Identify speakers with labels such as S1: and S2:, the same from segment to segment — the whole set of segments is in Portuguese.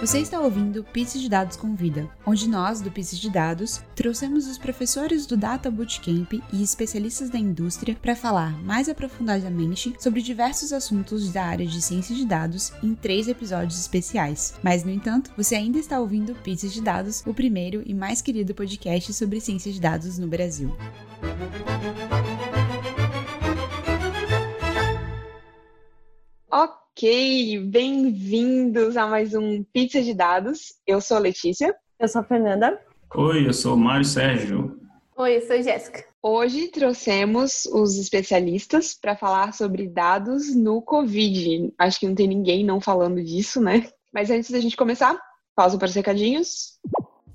S1: Você está ouvindo Pizza de Dados Convida, onde nós, do Pizza de Dados, trouxemos os professores do Data Bootcamp e especialistas da indústria para falar mais aprofundadamente sobre diversos assuntos da área de ciência de dados em três episódios especiais. Mas, no entanto, você ainda está ouvindo Pizza de Dados, o primeiro e mais querido podcast sobre ciência de dados no Brasil.
S2: Ok. Ok, bem-vindos a mais um Pizza de Dados. Eu sou a Letícia.
S3: Eu sou a Fernanda.
S4: Oi, eu sou o Mário Sérgio.
S5: Oi, eu sou a Jéssica.
S2: Hoje trouxemos os especialistas para falar sobre dados no Covid. Acho que não tem ninguém não falando disso, né? Mas antes da gente começar, pausa para os recadinhos.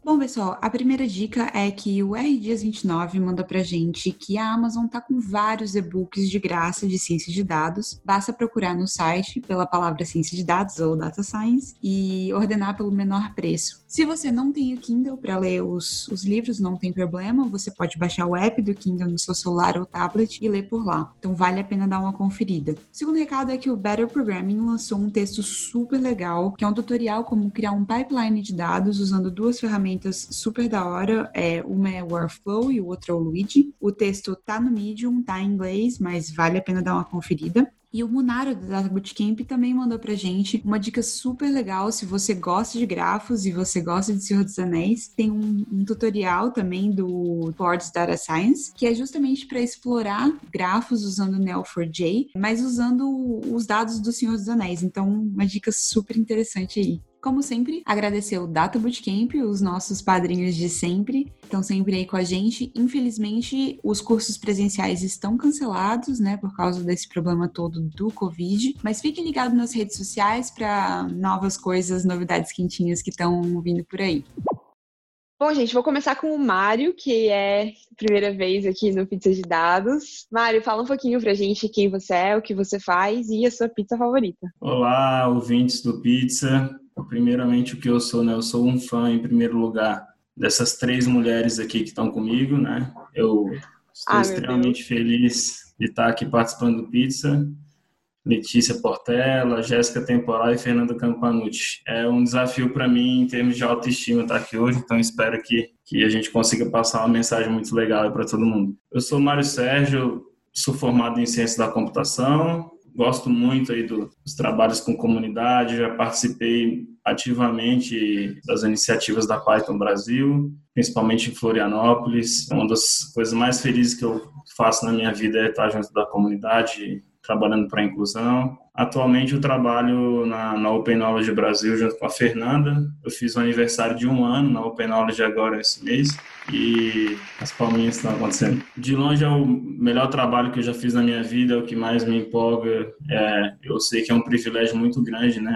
S1: Bom, pessoal, a primeira dica é que o R Dias 29 manda pra gente que a Amazon tá com vários e-books de graça de ciência de dados. Basta procurar no site pela palavra ciência de dados ou data science e ordenar pelo menor preço. Se você não tem o Kindle para ler os, os livros, não tem problema, você pode baixar o app do Kindle no seu celular ou tablet e ler por lá. Então vale a pena dar uma conferida. O segundo recado é que o Better Programming lançou um texto super legal, que é um tutorial como criar um pipeline de dados usando duas ferramentas super da hora. É, uma é o Workflow e o outro é o Luigi. O texto tá no Medium, tá em inglês, mas vale a pena dar uma conferida. E o Munaro do Data Bootcamp também mandou pra gente uma dica super legal se você gosta de grafos e você gosta de Senhor dos Anéis. Tem um, um tutorial também do Boards Data Science, que é justamente para explorar grafos usando Neo4j, mas usando os dados do Senhor dos Anéis. Então, uma dica super interessante aí. Como sempre, agradecer o Data Bootcamp, os nossos padrinhos de sempre, estão sempre aí com a gente. Infelizmente, os cursos presenciais estão cancelados, né, por causa desse problema todo do Covid. Mas fiquem ligados nas redes sociais para novas coisas, novidades quentinhas que estão vindo por aí.
S2: Bom, gente, vou começar com o Mário, que é a primeira vez aqui no Pizza de Dados. Mário, fala um pouquinho pra gente quem você é, o que você faz e a sua pizza favorita.
S4: Olá, ouvintes do Pizza. Primeiramente, o que eu sou, né? Eu sou um fã, em primeiro lugar, dessas três mulheres aqui que estão comigo, né? Eu estou ah, extremamente feliz de estar aqui participando do Pizza. Letícia Portela, Jéssica Temporal e Fernanda Campanucci. É um desafio para mim em termos de autoestima estar aqui hoje, então espero que, que a gente consiga passar uma mensagem muito legal para todo mundo. Eu sou Mário Sérgio, sou formado em Ciência da Computação, gosto muito aí do, dos trabalhos com comunidade, já participei ativamente das iniciativas da Python Brasil, principalmente em Florianópolis. Uma das coisas mais felizes que eu faço na minha vida é estar junto da comunidade, trabalhando para a inclusão. Atualmente eu trabalho na, na Open Knowledge Brasil junto com a Fernanda. Eu fiz o aniversário de um ano na Open Knowledge agora esse mês e as palminhas estão acontecendo. De longe é o melhor trabalho que eu já fiz na minha vida, é o que mais me empolga. É, eu sei que é um privilégio muito grande, né?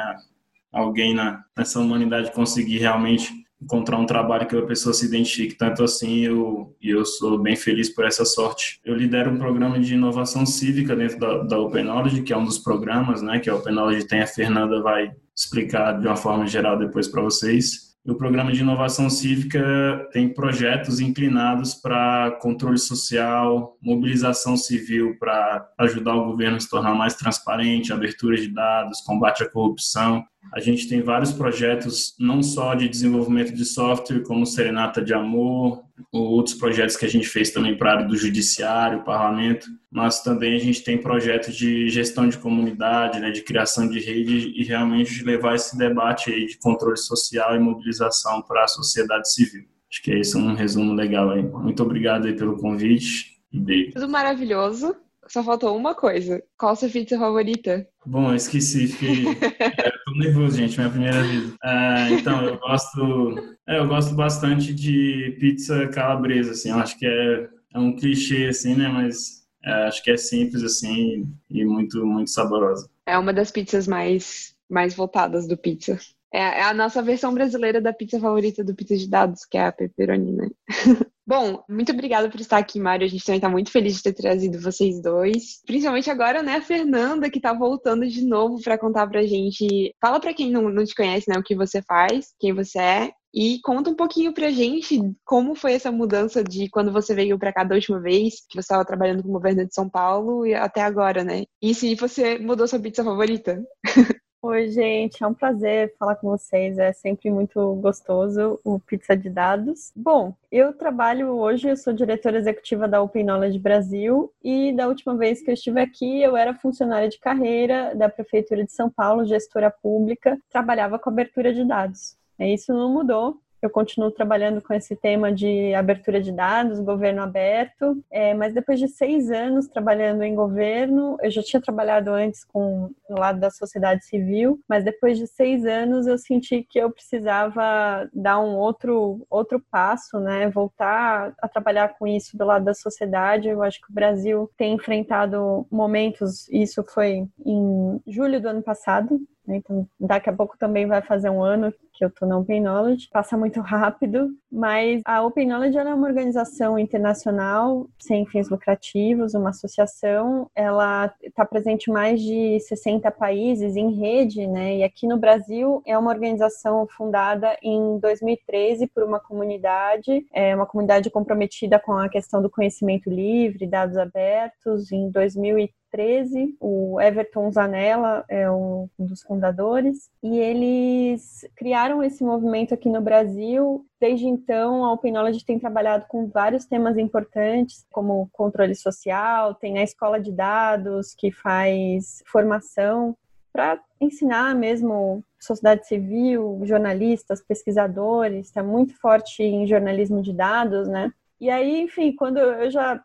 S4: Alguém na, nessa humanidade conseguir realmente encontrar um trabalho que a pessoa se identifique tanto assim eu, e eu sou bem feliz por essa sorte. Eu lidero um programa de inovação cívica dentro da, da Open Knowledge, que é um dos programas né, que a Open Knowledge tem, a Fernanda vai explicar de uma forma geral depois para vocês. O programa de inovação cívica tem projetos inclinados para controle social, mobilização civil para ajudar o governo a se tornar mais transparente, abertura de dados, combate à corrupção. A gente tem vários projetos, não só de desenvolvimento de software, como Serenata de Amor, outros projetos que a gente fez também para a área do judiciário, parlamento, mas também a gente tem projetos de gestão de comunidade, né, de criação de rede e realmente de levar esse debate aí de controle social e mobilização para a sociedade civil. Acho que é isso um resumo legal aí. Muito obrigado aí pelo convite beijo.
S2: Tudo maravilhoso. Só faltou uma coisa. Qual a sua pizza favorita?
S4: Bom, eu esqueci. Fiquei... tô nervoso, gente. Minha primeira vez. É, então, eu gosto... É, eu gosto bastante de pizza calabresa, assim. Eu acho que é, é um clichê, assim, né? Mas é, acho que é simples, assim, e muito, muito saborosa.
S2: É uma das pizzas mais, mais voltadas do pizza. É, é a nossa versão brasileira da pizza favorita do Pizza de Dados, que é a pepperoni, né? Bom, muito obrigada por estar aqui, Mário. A gente também está muito feliz de ter trazido vocês dois. Principalmente agora, né, a Fernanda, que está voltando de novo para contar pra gente. Fala para quem não, não te conhece, né, o que você faz, quem você é. E conta um pouquinho pra gente como foi essa mudança de quando você veio para cá da última vez, que você estava trabalhando com o governo de São Paulo e até agora, né? E se você mudou sua pizza favorita?
S3: Oi, gente, é um prazer falar com vocês. É sempre muito gostoso o Pizza de Dados. Bom, eu trabalho hoje, eu sou diretora executiva da Open Knowledge Brasil e da última vez que eu estive aqui, eu era funcionária de carreira da Prefeitura de São Paulo, gestora pública, trabalhava com abertura de dados. Isso não mudou, eu continuo trabalhando com esse tema de abertura de dados, governo aberto, é, mas depois de seis anos trabalhando em governo, eu já tinha trabalhado antes com no lado da sociedade civil, mas depois de seis anos eu senti que eu precisava dar um outro outro passo, né? Voltar a trabalhar com isso do lado da sociedade. Eu acho que o Brasil tem enfrentado momentos. Isso foi em julho do ano passado? Então, daqui a pouco também vai fazer um ano que eu tô na Open Knowledge. Passa muito rápido, mas a Open Knowledge é uma organização internacional sem fins lucrativos, uma associação. Ela está presente em mais de 60 países em rede, né? E aqui no Brasil é uma organização fundada em 2013 por uma comunidade, é uma comunidade comprometida com a questão do conhecimento livre, dados abertos. Em 2013 2013. O Everton Zanella é um dos fundadores e eles criaram esse movimento aqui no Brasil. Desde então, a Open Knowledge tem trabalhado com vários temas importantes, como controle social, tem a escola de dados que faz formação para ensinar mesmo sociedade civil, jornalistas, pesquisadores, está muito forte em jornalismo de dados, né? E aí, enfim, quando eu já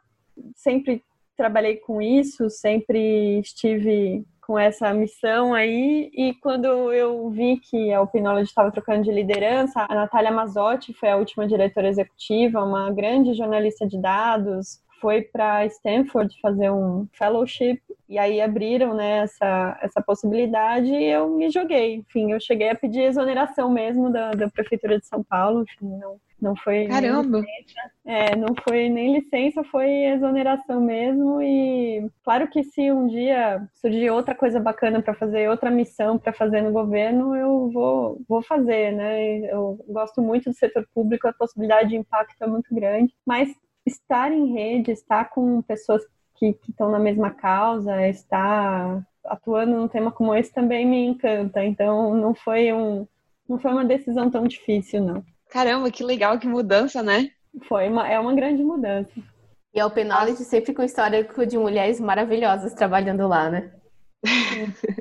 S3: sempre trabalhei com isso, sempre estive com essa missão aí. E quando eu vi que a Opinologist estava trocando de liderança, a Natália Mazotti foi a última diretora executiva, uma grande jornalista de dados, foi para Stanford fazer um fellowship e aí abriram né, essa, essa possibilidade e eu me joguei. Enfim, eu cheguei a pedir exoneração mesmo da, da Prefeitura de São Paulo, enfim, não, não foi
S2: Caramba!
S3: É, não foi nem licença, foi exoneração mesmo. E claro que se um dia surgir outra coisa bacana para fazer, outra missão para fazer no governo, eu vou, vou fazer, né? Eu gosto muito do setor público, a possibilidade de impacto é muito grande, mas estar em rede, estar com pessoas que estão na mesma causa, estar atuando num tema como esse também me encanta. Então não foi um não foi uma decisão tão difícil, não.
S2: Caramba, que legal, que mudança, né?
S3: Foi uma, é uma grande mudança.
S5: E a Open Knowledge sempre com histórico de mulheres maravilhosas trabalhando lá, né?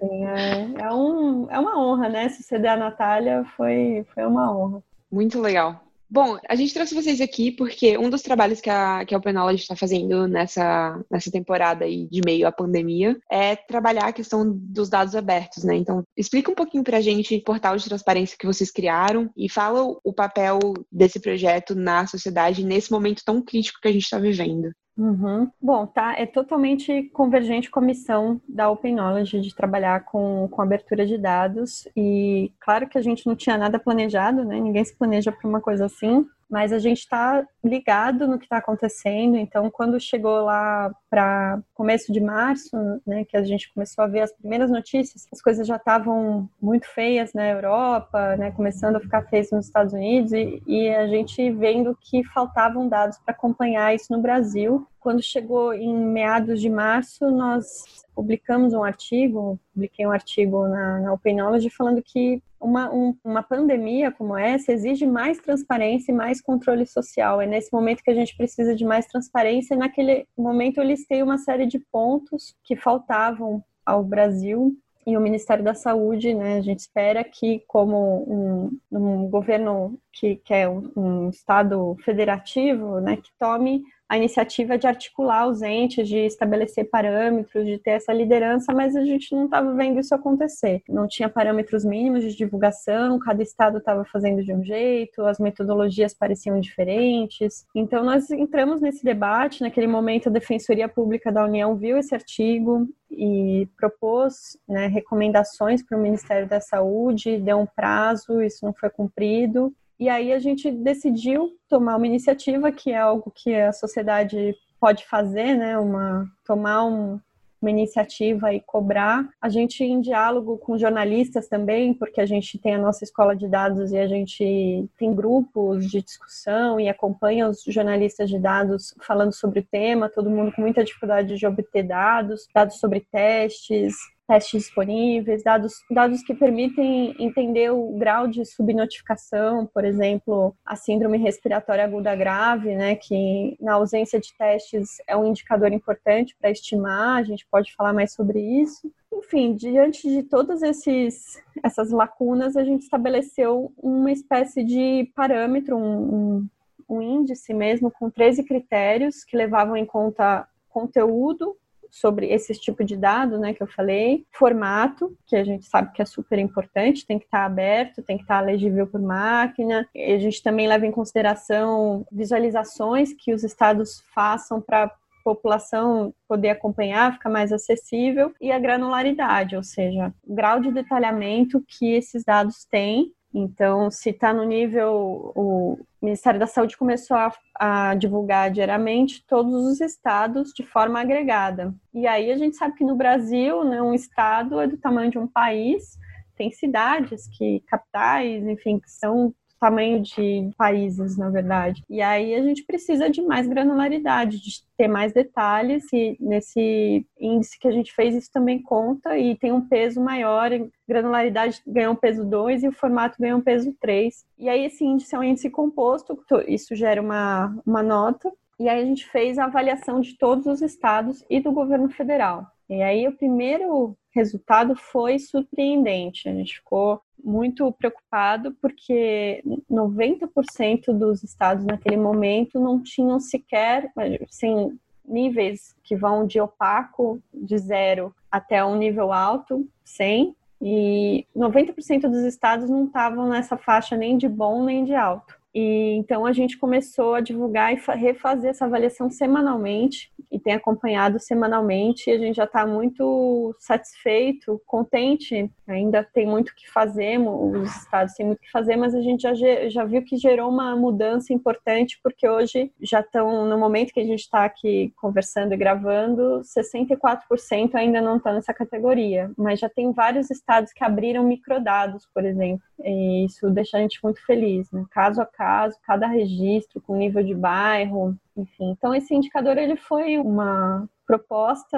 S3: É, é, um, é uma honra, né? Suceder a Natália foi, foi uma honra.
S2: Muito legal. Bom, a gente trouxe vocês aqui porque um dos trabalhos que a, que a Open está fazendo nessa, nessa temporada aí de meio à pandemia é trabalhar a questão dos dados abertos, né? Então, explica um pouquinho para a gente o portal de transparência que vocês criaram e fala o papel desse projeto na sociedade nesse momento tão crítico que a gente está vivendo.
S3: Uhum. Bom, tá, é totalmente convergente com a missão da Open Knowledge de trabalhar com, com abertura de dados e claro que a gente não tinha nada planejado, né? Ninguém se planeja para uma coisa assim, mas a gente está ligado no que está acontecendo. Então, quando chegou lá para começo de março, né, que a gente começou a ver as primeiras notícias, as coisas já estavam muito feias na Europa, né, começando a ficar feias nos Estados Unidos, e, e a gente vendo que faltavam dados para acompanhar isso no Brasil. Quando chegou em meados de março, nós publicamos um artigo, publiquei um artigo na, na Knowledge falando que uma, um, uma pandemia como essa exige mais transparência e mais controle social. É nesse momento que a gente precisa de mais transparência. E naquele momento eu listei uma série de pontos que faltavam ao Brasil e o Ministério da Saúde, né, a gente espera que, como um, um governo que, que é um, um, Estado federativo, né, que tome a iniciativa de articular os entes, de estabelecer parâmetros, de ter essa liderança, mas a gente não estava vendo isso acontecer. Não tinha parâmetros mínimos de divulgação, cada estado estava fazendo de um jeito, as metodologias pareciam diferentes. Então, nós entramos nesse debate. Naquele momento, a Defensoria Pública da União viu esse artigo e propôs né, recomendações para o Ministério da Saúde, deu um prazo, isso não foi cumprido. E aí a gente decidiu tomar uma iniciativa que é algo que a sociedade pode fazer, né? Uma tomar um, uma iniciativa e cobrar. A gente em diálogo com jornalistas também, porque a gente tem a nossa escola de dados e a gente tem grupos de discussão e acompanha os jornalistas de dados falando sobre o tema, todo mundo com muita dificuldade de obter dados, dados sobre testes, testes disponíveis, dados, dados que permitem entender o grau de subnotificação, por exemplo, a síndrome respiratória aguda grave, né, que na ausência de testes é um indicador importante para estimar, a gente pode falar mais sobre isso. Enfim, diante de todas esses, essas lacunas, a gente estabeleceu uma espécie de parâmetro, um, um, um índice mesmo, com 13 critérios que levavam em conta conteúdo, sobre esse tipo de dado, né, que eu falei, formato, que a gente sabe que é super importante, tem que estar aberto, tem que estar legível por máquina. E a gente também leva em consideração visualizações que os estados façam para população poder acompanhar, ficar mais acessível, e a granularidade, ou seja, o grau de detalhamento que esses dados têm então, se está no nível, o Ministério da Saúde começou a, a, divulgar diariamente todos os estados de forma agregada. E aí a gente sabe que no Brasil, né, um estado é do tamanho de um país, tem cidades que capitais, enfim, que são tamanho de países, na verdade. E aí a gente precisa de mais granularidade, de ter mais detalhes, e nesse índice que a gente fez, isso também conta e tem um peso maior. Granularidade ganhou um peso 2 e o formato ganhou um peso 3. E aí esse índice é um índice composto, isso gera uma, uma nota. E aí a gente fez a avaliação de todos os estados e do governo federal. E aí o primeiro resultado foi surpreendente. A gente ficou muito preocupado porque 90% dos estados naquele momento não tinham sequer, assim, níveis que vão de opaco, de zero, até um nível alto, 100, e 90% dos estados não estavam nessa faixa nem de bom nem de alto. E então a gente começou a divulgar e refazer essa avaliação semanalmente e tem acompanhado semanalmente. E a gente já está muito satisfeito, contente. Ainda tem muito que fazer, os estados têm muito o que fazer, mas a gente já, já viu que gerou uma mudança importante, porque hoje já estão, no momento que a gente está aqui conversando e gravando, 64% ainda não estão nessa categoria, mas já tem vários estados que abriram microdados, por exemplo. E isso deixa a gente muito feliz, né? Caso a caso, cada registro com nível de bairro, enfim. Então esse indicador ele foi uma proposta,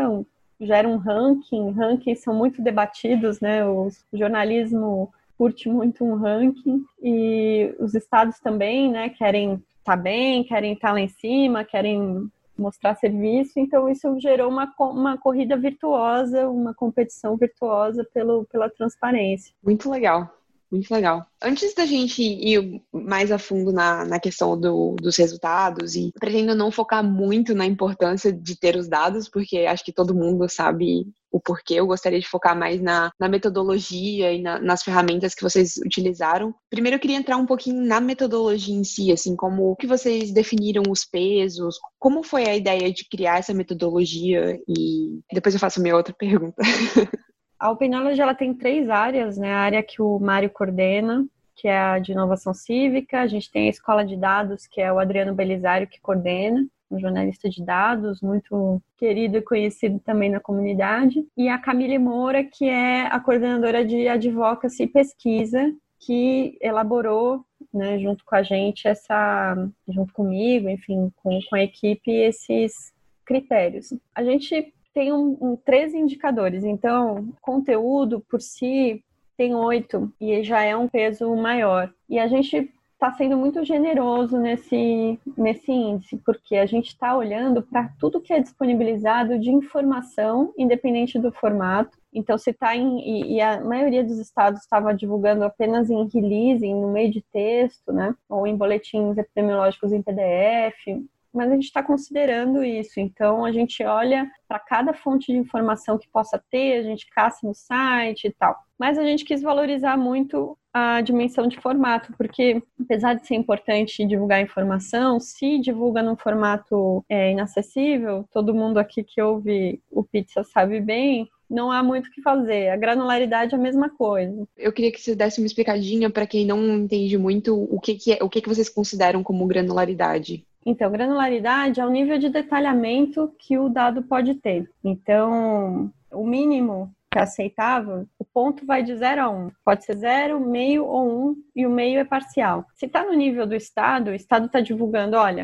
S3: gera um ranking, rankings são muito debatidos, né? O jornalismo curte muito um ranking e os estados também, né, querem estar tá bem, querem estar tá lá em cima, querem mostrar serviço, então isso gerou uma, uma corrida virtuosa, uma competição virtuosa pelo, pela transparência.
S2: Muito legal. Muito legal. Antes da gente ir mais a fundo na, na questão do, dos resultados, e pretendo não focar muito na importância de ter os dados, porque acho que todo mundo sabe o porquê. Eu gostaria de focar mais na, na metodologia e na, nas ferramentas que vocês utilizaram. Primeiro, eu queria entrar um pouquinho na metodologia em si, assim, como que vocês definiram os pesos, como foi a ideia de criar essa metodologia, e depois eu faço minha outra pergunta.
S3: A Open Knowledge ela tem três áreas, né? A área que o Mário coordena, que é a de inovação cívica, a gente tem a escola de dados, que é o Adriano Belisário que coordena, um jornalista de dados, muito querido e conhecido também na comunidade, e a Camille Moura, que é a coordenadora de advocacy e pesquisa, que elaborou, né, junto com a gente, essa, junto comigo, enfim, com, com a equipe, esses critérios. A gente tem um, um, três indicadores. Então, conteúdo por si tem oito e já é um peso maior. E a gente está sendo muito generoso nesse, nesse índice, porque a gente está olhando para tudo que é disponibilizado de informação, independente do formato. Então, se está em. E, e, a maioria dos estados estava divulgando apenas em release, no meio de texto, né? Ou em boletins epidemiológicos em PDF mas a gente está considerando isso. Então, a gente olha para cada fonte de informação que possa ter, a gente caça no site e tal. Mas a gente quis valorizar muito a dimensão de formato, porque apesar de ser importante divulgar informação, se divulga num formato é, inacessível, todo mundo aqui que ouve o Pizza sabe bem, não há muito o que fazer. A granularidade é a mesma coisa.
S2: Eu queria que você desse uma explicadinha para quem não entende muito o que, que é, o que, que vocês consideram como granularidade.
S3: Então, granularidade é o nível de detalhamento que o dado pode ter. Então, o mínimo que é aceitável, o ponto vai de 0 a 1. Um. Pode ser 0, meio ou 1, um, e o meio é parcial. Se está no nível do Estado, o Estado está divulgando, olha,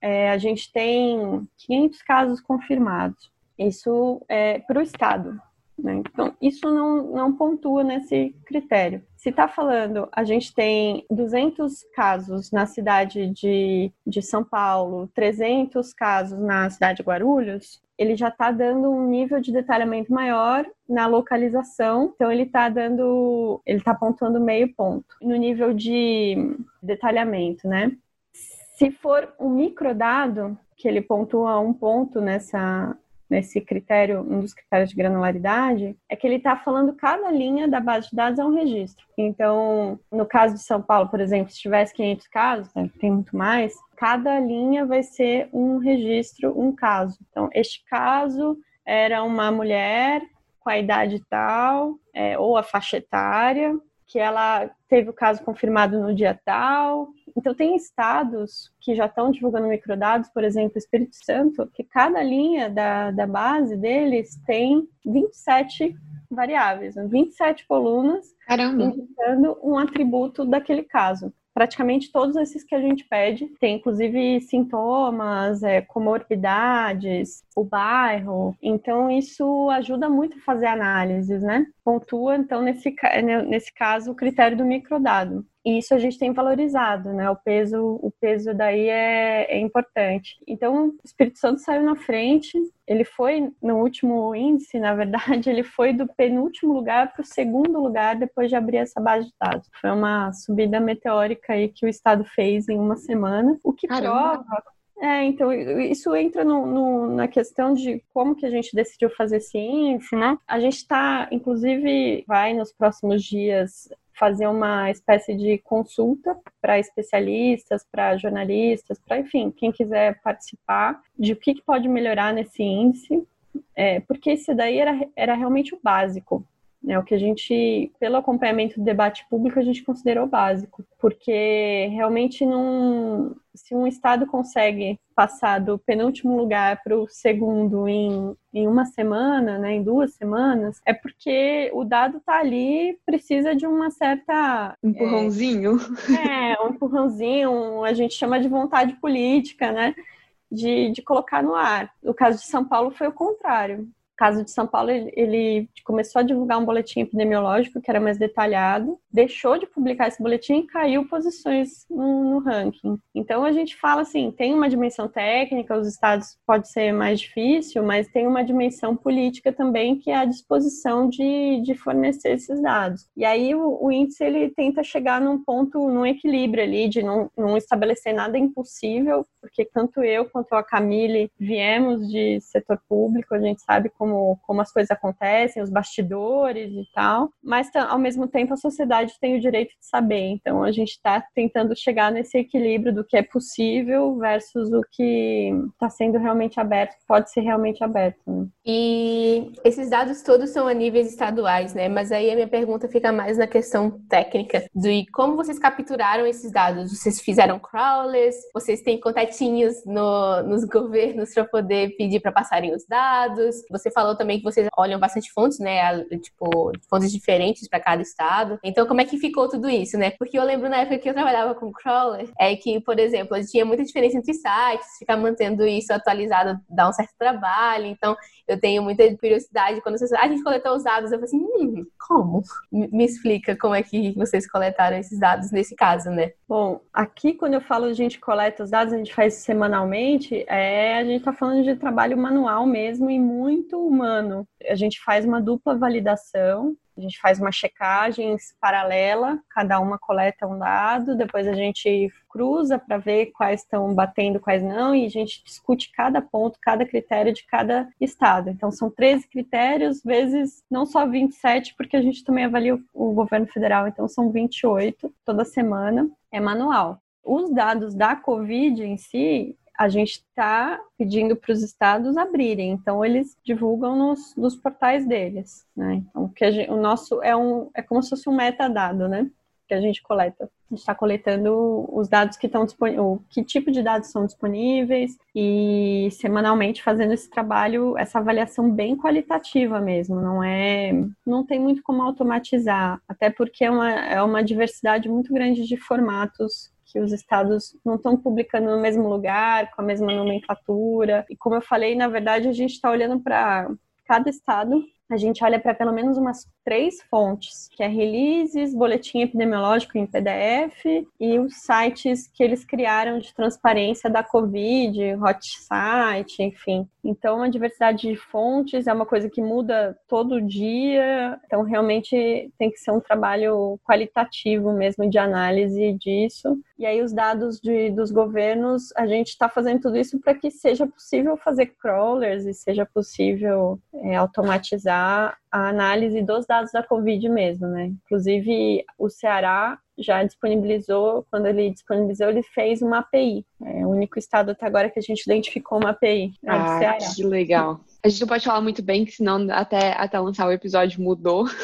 S3: é, a gente tem 500 casos confirmados. Isso é para o Estado. Né? Então, isso não, não pontua nesse critério. Se está falando, a gente tem 200 casos na cidade de, de São Paulo, 300 casos na cidade de Guarulhos, ele já está dando um nível de detalhamento maior na localização. Então ele está dando, ele está apontando meio ponto no nível de detalhamento, né? Se for um microdado, que ele pontua um ponto nessa nesse critério, um dos critérios de granularidade, é que ele está falando cada linha da base de dados é um registro. Então, no caso de São Paulo, por exemplo, se tivesse 500 casos, né, tem muito mais, cada linha vai ser um registro, um caso. Então, este caso era uma mulher com a idade tal, é, ou a faixa etária, que ela teve o caso confirmado no dia tal. Então, tem estados que já estão divulgando microdados, por exemplo, Espírito Santo, que cada linha da, da base deles tem 27 variáveis, 27 colunas,
S2: Caramba.
S3: indicando um atributo daquele caso praticamente todos esses que a gente pede. Tem inclusive sintomas, é, comorbidades, o bairro. Então, isso ajuda muito a fazer análises, né? Pontua, então, nesse, né, nesse caso, o critério do microdado. E isso a gente tem valorizado, né? O peso, o peso daí é, é importante. Então, o Espírito Santo saiu na frente. Ele foi no último índice, na verdade, ele foi do penúltimo lugar para o segundo lugar depois de abrir essa base de dados. Foi uma subida meteórica aí que o estado fez em uma semana, o que Caramba. prova é, então, isso entra no, no, na questão de como que a gente decidiu fazer ciência, né? A gente está, inclusive, vai nos próximos dias fazer uma espécie de consulta para especialistas, para jornalistas, para, enfim, quem quiser participar de o que, que pode melhorar nesse índice, é, porque isso daí era, era realmente o básico. É o que a gente, pelo acompanhamento do debate público, a gente considerou básico, porque realmente não, se um estado consegue passar do penúltimo lugar para o segundo em, em uma semana, né, em duas semanas, é porque o dado está ali, precisa de uma certa
S2: empurrãozinho.
S3: É, é, um empurrãozinho, a gente chama de vontade política, né? De, de colocar no ar. No caso de São Paulo foi o contrário caso de São Paulo, ele, começou a divulgar um boletim epidemiológico que era mais detalhado, deixou de publicar esse boletim e caiu posições no, no, ranking. Então a gente fala assim, tem uma dimensão técnica, os estados pode ser mais difícil, mas tem uma dimensão política também que é a disposição de, de fornecer esses dados. E aí o, o, índice ele tenta chegar num ponto, num equilíbrio ali de não, não estabelecer nada impossível, porque tanto eu quanto a Camille viemos de setor público, a gente sabe como como, como as coisas acontecem, os bastidores e tal, mas ao mesmo tempo a sociedade tem o direito de saber. Então a gente está tentando chegar nesse equilíbrio do que é possível versus o que está sendo realmente aberto, pode ser realmente aberto. Né?
S5: E esses dados todos são a níveis estaduais, né? Mas aí a minha pergunta fica mais na questão técnica de como vocês capturaram esses dados. Vocês fizeram crawlers? Vocês têm contatinhos no, nos governos para poder pedir para passarem os dados? Você falou também que vocês olham bastante fontes, né? Tipo, fontes diferentes para cada estado. Então, como é que ficou tudo isso, né? Porque eu lembro na época que eu trabalhava com crawler, é que, por exemplo, tinha muita diferença entre sites, ficar mantendo isso atualizado dá um certo trabalho. Então, eu tenho muita curiosidade quando vocês. Ah, a gente coletou os dados, eu falei assim, hum, como? Me explica como é que vocês coletaram esses dados nesse caso, né?
S3: Bom, aqui quando eu falo a gente coleta os dados, a gente faz semanalmente, é, a gente está falando de trabalho manual mesmo e muito humano. A gente faz uma dupla validação, a gente faz uma checagem paralela, cada uma coleta um dado, depois a gente cruza para ver quais estão batendo, quais não, e a gente discute cada ponto, cada critério de cada estado. Então são 13 critérios, vezes não só 27, porque a gente também avalia o governo federal, então são 28 toda semana, é manual. Os dados da Covid em si, a gente está pedindo para os estados abrirem, então eles divulgam nos, nos portais deles, né? Então, que gente, o nosso é um é como se fosse um metadado, né? Que a gente coleta. A gente está coletando os dados que estão disponíveis, que tipo de dados são disponíveis e semanalmente fazendo esse trabalho, essa avaliação bem qualitativa mesmo. Não é, não tem muito como automatizar, até porque é uma, é uma diversidade muito grande de formatos que os estados não estão publicando no mesmo lugar, com a mesma nomenclatura. E como eu falei, na verdade, a gente está olhando para cada estado a gente olha para pelo menos umas três fontes, que é releases, boletim epidemiológico em PDF e os sites que eles criaram de transparência da Covid, hot site, enfim. Então, a diversidade de fontes é uma coisa que muda todo dia, então realmente tem que ser um trabalho qualitativo mesmo de análise disso. E aí, os dados de, dos governos, a gente está fazendo tudo isso para que seja possível fazer crawlers e seja possível é, automatizar a análise dos dados da Covid mesmo, né? Inclusive, o Ceará já disponibilizou, quando ele disponibilizou, ele fez uma API. É o único estado até agora que a gente identificou uma API.
S2: Né, ah, que legal. A gente não pode falar muito bem, senão até, até lançar o episódio mudou.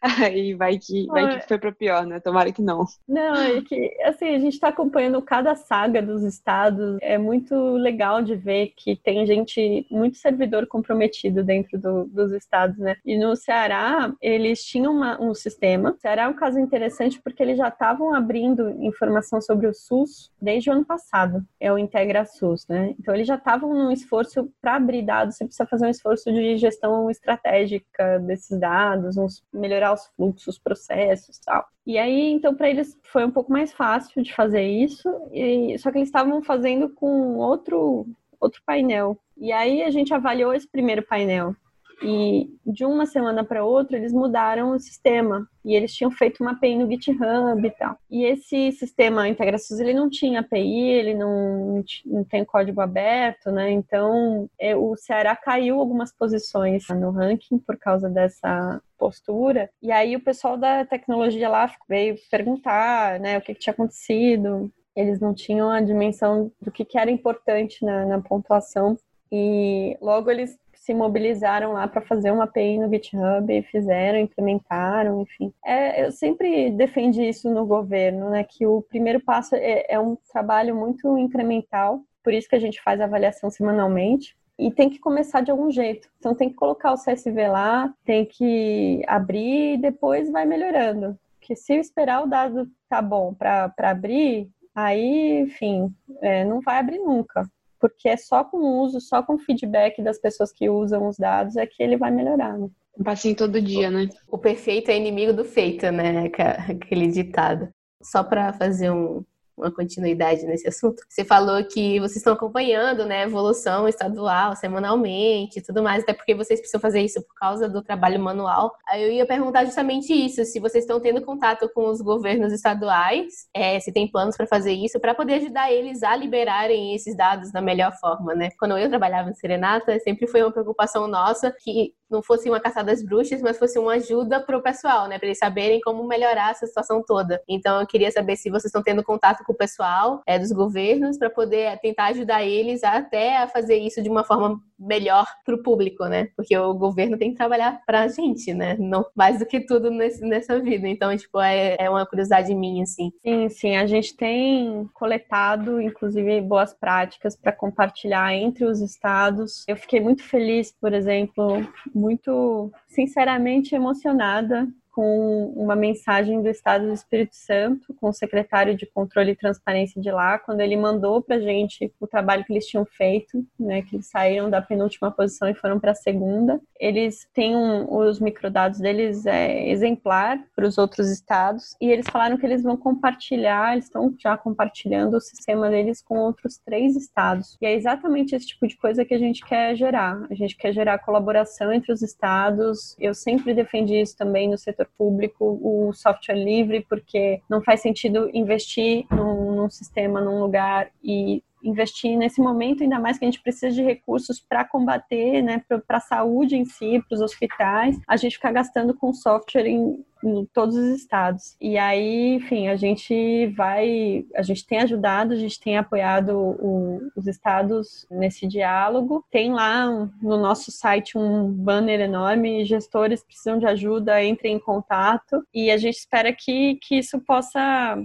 S2: Aí vai que, vai que foi para pior, né? Tomara que não.
S3: Não, é que assim, a gente está acompanhando cada saga dos estados. É muito legal de ver que tem gente, muito servidor comprometido dentro do, dos estados, né? E no Ceará, eles tinham uma, um sistema. O Ceará é um caso interessante porque eles já estavam abrindo informação sobre o SUS desde o ano passado. É o Integra SUS, né? Então eles já estavam num esforço para abrir dados. Você precisa fazer um esforço de gestão estratégica desses dados, uns melhorar os fluxos, processos tal. E aí, então, para eles foi um pouco mais fácil de fazer isso, e, só que eles estavam fazendo com outro, outro painel. E aí a gente avaliou esse primeiro painel. E de uma semana para outra, eles mudaram o sistema. E eles tinham feito uma API no GitHub e tal. E esse sistema integrações, ele não tinha API, ele não, não tem código aberto, né? Então, é, o Ceará caiu algumas posições no ranking por causa dessa postura. E aí o pessoal da tecnologia lá veio perguntar, né, o que, que tinha acontecido. Eles não tinham a dimensão do que, que era importante na, na pontuação e logo eles se mobilizaram lá para fazer uma API no GitHub, fizeram, implementaram, enfim. É, eu sempre defendi isso no governo, né, que o primeiro passo é, é um trabalho muito incremental, por isso que a gente faz a avaliação semanalmente, e tem que começar de algum jeito. Então tem que colocar o CSV lá, tem que abrir e depois vai melhorando. Porque se esperar o dado tá bom para abrir, aí, enfim, é, não vai abrir nunca porque é só com o uso, só com o feedback das pessoas que usam os dados é que ele vai melhorar. Né?
S2: Um passinho todo dia, né?
S5: O perfeito é inimigo do feito, né? Aquele ditado. Só para fazer um, uma continuidade nesse assunto. Você falou que vocês estão acompanhando, né, evolução estadual semanalmente e tudo mais, até porque vocês precisam fazer isso por causa do trabalho manual. Aí eu ia perguntar justamente isso, se vocês estão tendo contato com os governos estaduais, é, se tem planos para fazer isso, para poder ajudar eles a liberarem esses dados da melhor forma, né? Quando eu trabalhava em Serenata, sempre foi uma preocupação nossa que não fosse uma caçada às bruxas, mas fosse uma ajuda para o pessoal, né? Para eles saberem como melhorar essa situação toda. Então, eu queria saber se vocês estão tendo contato com o pessoal é, dos governos para poder tentar ajudar eles até a fazer isso de uma forma melhor para o público, né? Porque o governo tem que trabalhar para a gente, né? Não mais do que tudo nesse, nessa vida. Então, tipo, é, é uma curiosidade minha, assim.
S3: Sim, sim. A gente tem coletado, inclusive, boas práticas para compartilhar entre os estados. Eu fiquei muito feliz, por exemplo, muito sinceramente emocionada com uma mensagem do Estado do Espírito Santo, com o secretário de Controle e Transparência de lá, quando ele mandou para gente o trabalho que eles tinham feito, né, que eles saíram da penúltima posição e foram para a segunda. Eles têm um, os microdados deles é, exemplar para os outros estados e eles falaram que eles vão compartilhar, eles estão já compartilhando o sistema deles com outros três estados. E é exatamente esse tipo de coisa que a gente quer gerar. A gente quer gerar colaboração entre os estados. Eu sempre defendi isso também no setor público. O software livre, porque não faz sentido investir num, num sistema, num lugar e investir nesse momento, ainda mais que a gente precisa de recursos para combater, né, para a saúde em si, para os hospitais, a gente ficar gastando com software em, em, todos os estados. E aí, enfim, a gente vai, a gente tem ajudado, a gente tem apoiado o, os estados nesse diálogo. Tem lá no nosso site um banner enorme, gestores precisam de ajuda, entrem em contato, e a gente espera que, que isso possa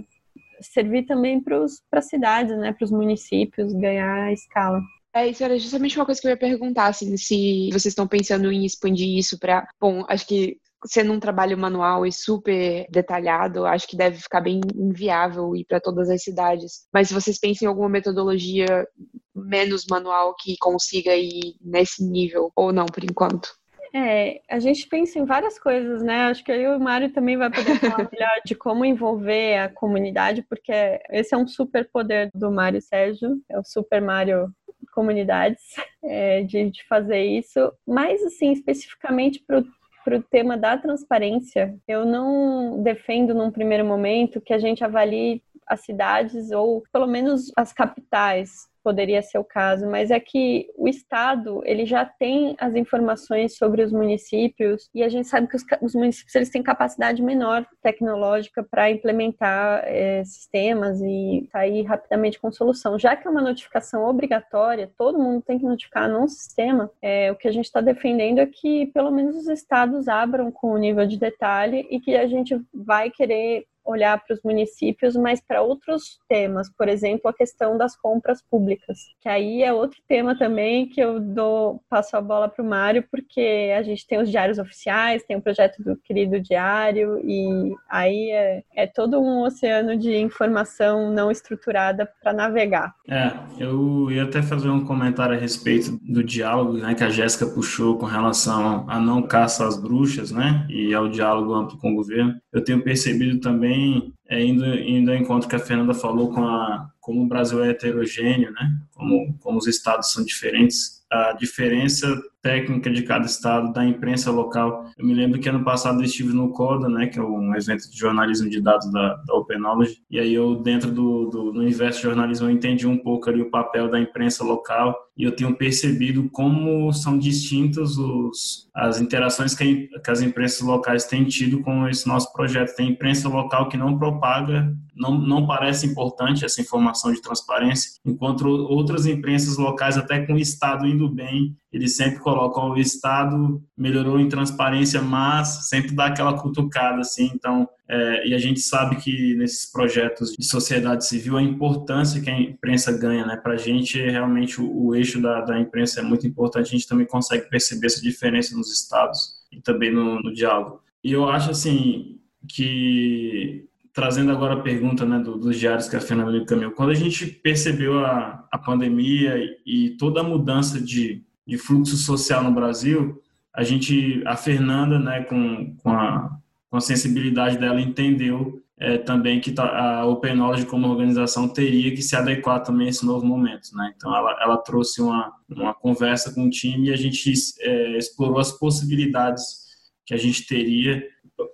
S3: servir também para as cidades, né, para os municípios ganhar escala.
S2: É, isso era justamente uma coisa que eu ia perguntar, assim, se vocês estão pensando em expandir isso para, bom, acho que sendo um trabalho manual e super detalhado, acho que deve ficar bem inviável ir para todas as cidades. Mas se vocês pensam em alguma metodologia menos manual que consiga ir nesse nível, ou não, por enquanto?
S3: É, a gente pensa em várias coisas, né? Acho que aí o Mário também vai poder falar melhor de como envolver a comunidade, porque esse é um super poder do Mário Sérgio, é o Super Mário Comunidades, é, de, de fazer isso. Mas, assim, especificamente para o tema da transparência, eu não defendo num primeiro momento que a gente avalie as cidades ou pelo menos as capitais poderia ser o caso, mas é que o Estado ele já tem as informações sobre os municípios e a gente sabe que os, os municípios eles têm capacidade menor tecnológica para implementar é, sistemas e sair rapidamente com solução. Já que é uma notificação obrigatória, todo mundo tem que notificar num sistema. É, o que a gente está defendendo é que pelo menos os estados abram com o nível de detalhe e que a gente vai querer olhar para os municípios, mas para outros temas, por exemplo, a questão das compras públicas, que aí é outro tema também que eu dou passo a bola para o Mário, porque a gente tem os diários oficiais, tem o projeto do querido diário, e aí é, é todo um oceano de informação não estruturada para navegar.
S4: É, eu ia até fazer um comentário a respeito do diálogo né, que a Jéssica puxou com relação a não caça às bruxas, né, e ao diálogo amplo com o governo. Eu tenho percebido também também, é, indo, indo ao encontro que a Fernanda falou com a, como o Brasil é heterogêneo, né? como, como os estados são diferentes, a diferença técnica de cada estado, da imprensa local. Eu me lembro que ano passado eu estive no CODA, né, que é um evento de jornalismo de dados da, da Open Knowledge, e aí eu, dentro do, do universo de jornalismo, eu entendi um pouco ali o papel da imprensa local, e eu tenho percebido como são distintas os, as interações que, que as imprensas locais têm tido com esse nosso projeto. Tem imprensa local que não propaga não, não parece importante essa informação de transparência, enquanto outras imprensas locais, até com o Estado indo bem, eles sempre colocam o Estado melhorou em transparência, mas sempre dá aquela cutucada, assim, então, é, e a gente sabe que nesses projetos de sociedade civil a importância que a imprensa ganha, né, para a gente realmente o, o eixo da, da, imprensa é muito importante, a gente também consegue perceber essa diferença nos estados e também no, no diálogo. E eu acho, assim, que trazendo agora a pergunta né, do, dos diários que a Fernanda me encaminhou, quando a gente percebeu a, a pandemia e, toda a mudança de, de fluxo social no Brasil, a gente, a Fernanda, né, com, com, a, com a sensibilidade dela, entendeu é, também que a Open Knowledge como organização teria que se adequar também a esse novo momento, né? Então ela, ela trouxe uma, uma conversa com o time e a gente é, explorou as possibilidades que a gente teria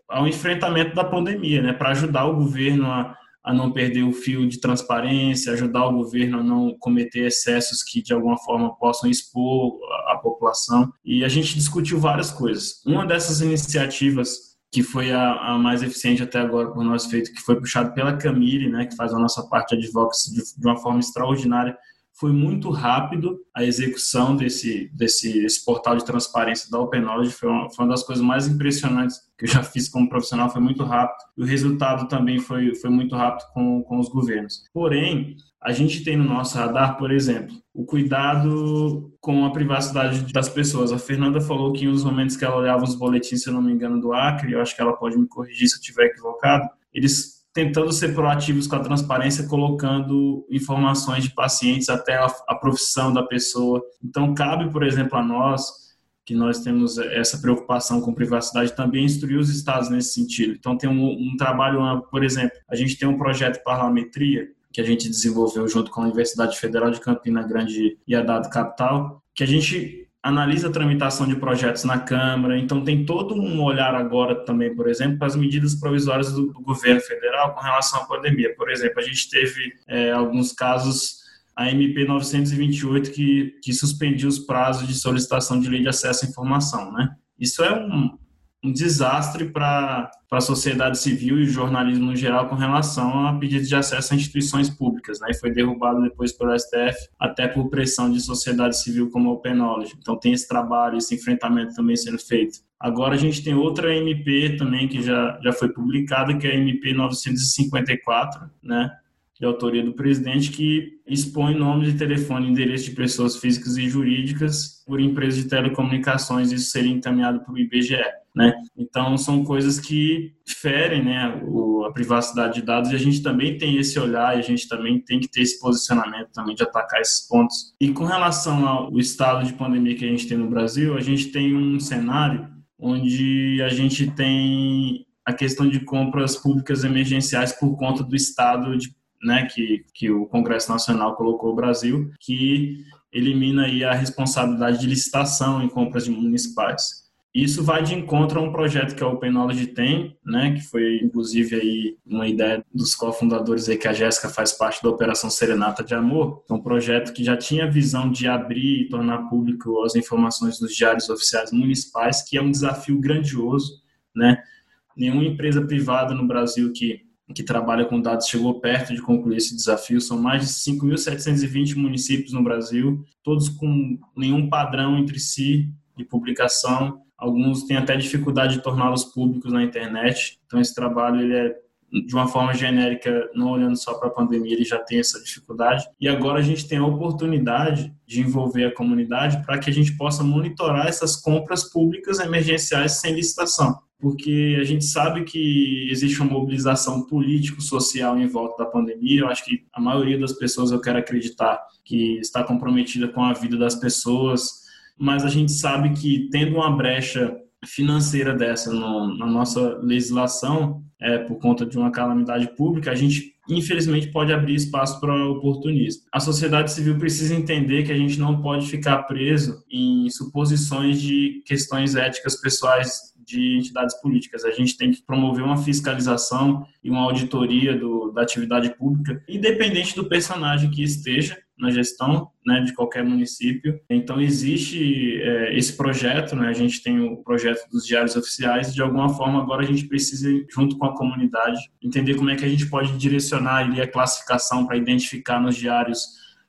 S4: ao enfrentamento da pandemia, né, para ajudar o governo a, a não perder o fio de transparência, ajudar o governo a não cometer excessos que de alguma forma possam expor a, população. E a gente discutiu várias coisas. Uma dessas iniciativas que foi a, a, mais eficiente até agora por nós feito, que foi puxado pela Camille, né, que faz a nossa parte de advocacy de, de uma forma extraordinária, foi muito rápido a execução desse, desse, desse portal de transparência da Open Knowledge. Foi uma, foi uma das coisas mais impressionantes que eu já fiz como profissional, foi muito rápido. E o resultado também foi, foi muito rápido com, com os governos. Porém, a gente tem no nosso radar, por exemplo, o cuidado com a privacidade das pessoas. A Fernanda falou que em uns momentos que ela olhava os boletins, se eu não me engano, do Acre, eu acho que ela pode me corrigir se eu estiver equivocado, eles tentando ser proativos com a transparência, colocando informações de pacientes até a, a, profissão da pessoa. Então, cabe, por exemplo, a nós, que nós temos essa preocupação com privacidade, também instruir os estados nesse sentido. Então, tem um, um trabalho, por exemplo, a gente tem um projeto Parlametria, que a gente desenvolveu junto com a Universidade Federal de Campina Grande e a Dado Capital, que a gente analisa a tramitação de projetos na Câmara, então tem todo um olhar agora também, por exemplo, para as medidas provisórias do, governo federal com relação à pandemia. Por exemplo, a gente teve é, alguns casos, a MP 928, que, que suspendiu os prazos de solicitação de lei de acesso à informação, né? Isso é um, um desastre para a sociedade civil e o jornalismo no geral com relação a pedidos de acesso a instituições públicas, né? E foi derrubado depois pelo STF, até por pressão de sociedade civil como a Open Knowledge. Então tem esse trabalho, esse enfrentamento também sendo feito. Agora a gente tem outra MP também que já, já foi publicada, que é a MP 954, né? de autoria do presidente, que expõe nome de telefone e endereço de pessoas físicas e jurídicas por empresas de telecomunicações, isso seria encaminhado para o IBGE. Né? Então são coisas que ferem, né, o, a privacidade de dados e a gente também tem esse olhar e a gente também tem que ter esse posicionamento também de atacar esses pontos. E com relação ao estado de pandemia que a gente tem no Brasil, a gente tem um cenário onde a gente tem a questão de compras públicas emergenciais por conta do estado de, né, que, que o Congresso Nacional colocou o Brasil, que elimina aí a responsabilidade de licitação em compras municipais. Isso vai de encontro a um projeto que a Open Knowledge tem, né, que foi inclusive aí uma ideia dos cofundadores aí que a Jéssica faz parte da Operação Serenata de Amor, é um projeto que já tinha a visão de abrir e tornar público as informações dos diários oficiais municipais, que é um desafio grandioso, né? Nenhuma empresa privada no Brasil que que trabalha com dados chegou perto de concluir esse desafio. São mais de 5.720 municípios no Brasil, todos com nenhum padrão entre si de publicação Alguns têm até dificuldade de torná-los públicos na internet. Então, esse trabalho ele é de uma forma genérica, não olhando só para a pandemia, ele já tem essa dificuldade. E agora a gente tem a oportunidade de envolver a comunidade para que a gente possa monitorar essas compras públicas emergenciais sem licitação. Porque a gente sabe que existe uma mobilização político-social em volta da pandemia. Eu acho que a maioria das pessoas, eu quero acreditar, que está comprometida com a vida das pessoas, mas a gente sabe que tendo uma brecha financeira dessa no, na nossa legislação, é, por conta de uma calamidade pública, a gente infelizmente pode abrir espaço para oportunismo. A sociedade civil precisa entender que a gente não pode ficar preso em suposições de questões éticas pessoais de entidades políticas. A gente tem que promover uma fiscalização e uma auditoria do, da atividade pública, independente do personagem que esteja, na gestão né, de qualquer município. Então, existe é, esse projeto, né, a gente tem o projeto dos diários oficiais, e de alguma forma agora a gente precisa, junto com a comunidade, entender como é que a gente pode direcionar ali a classificação para identificar nos diários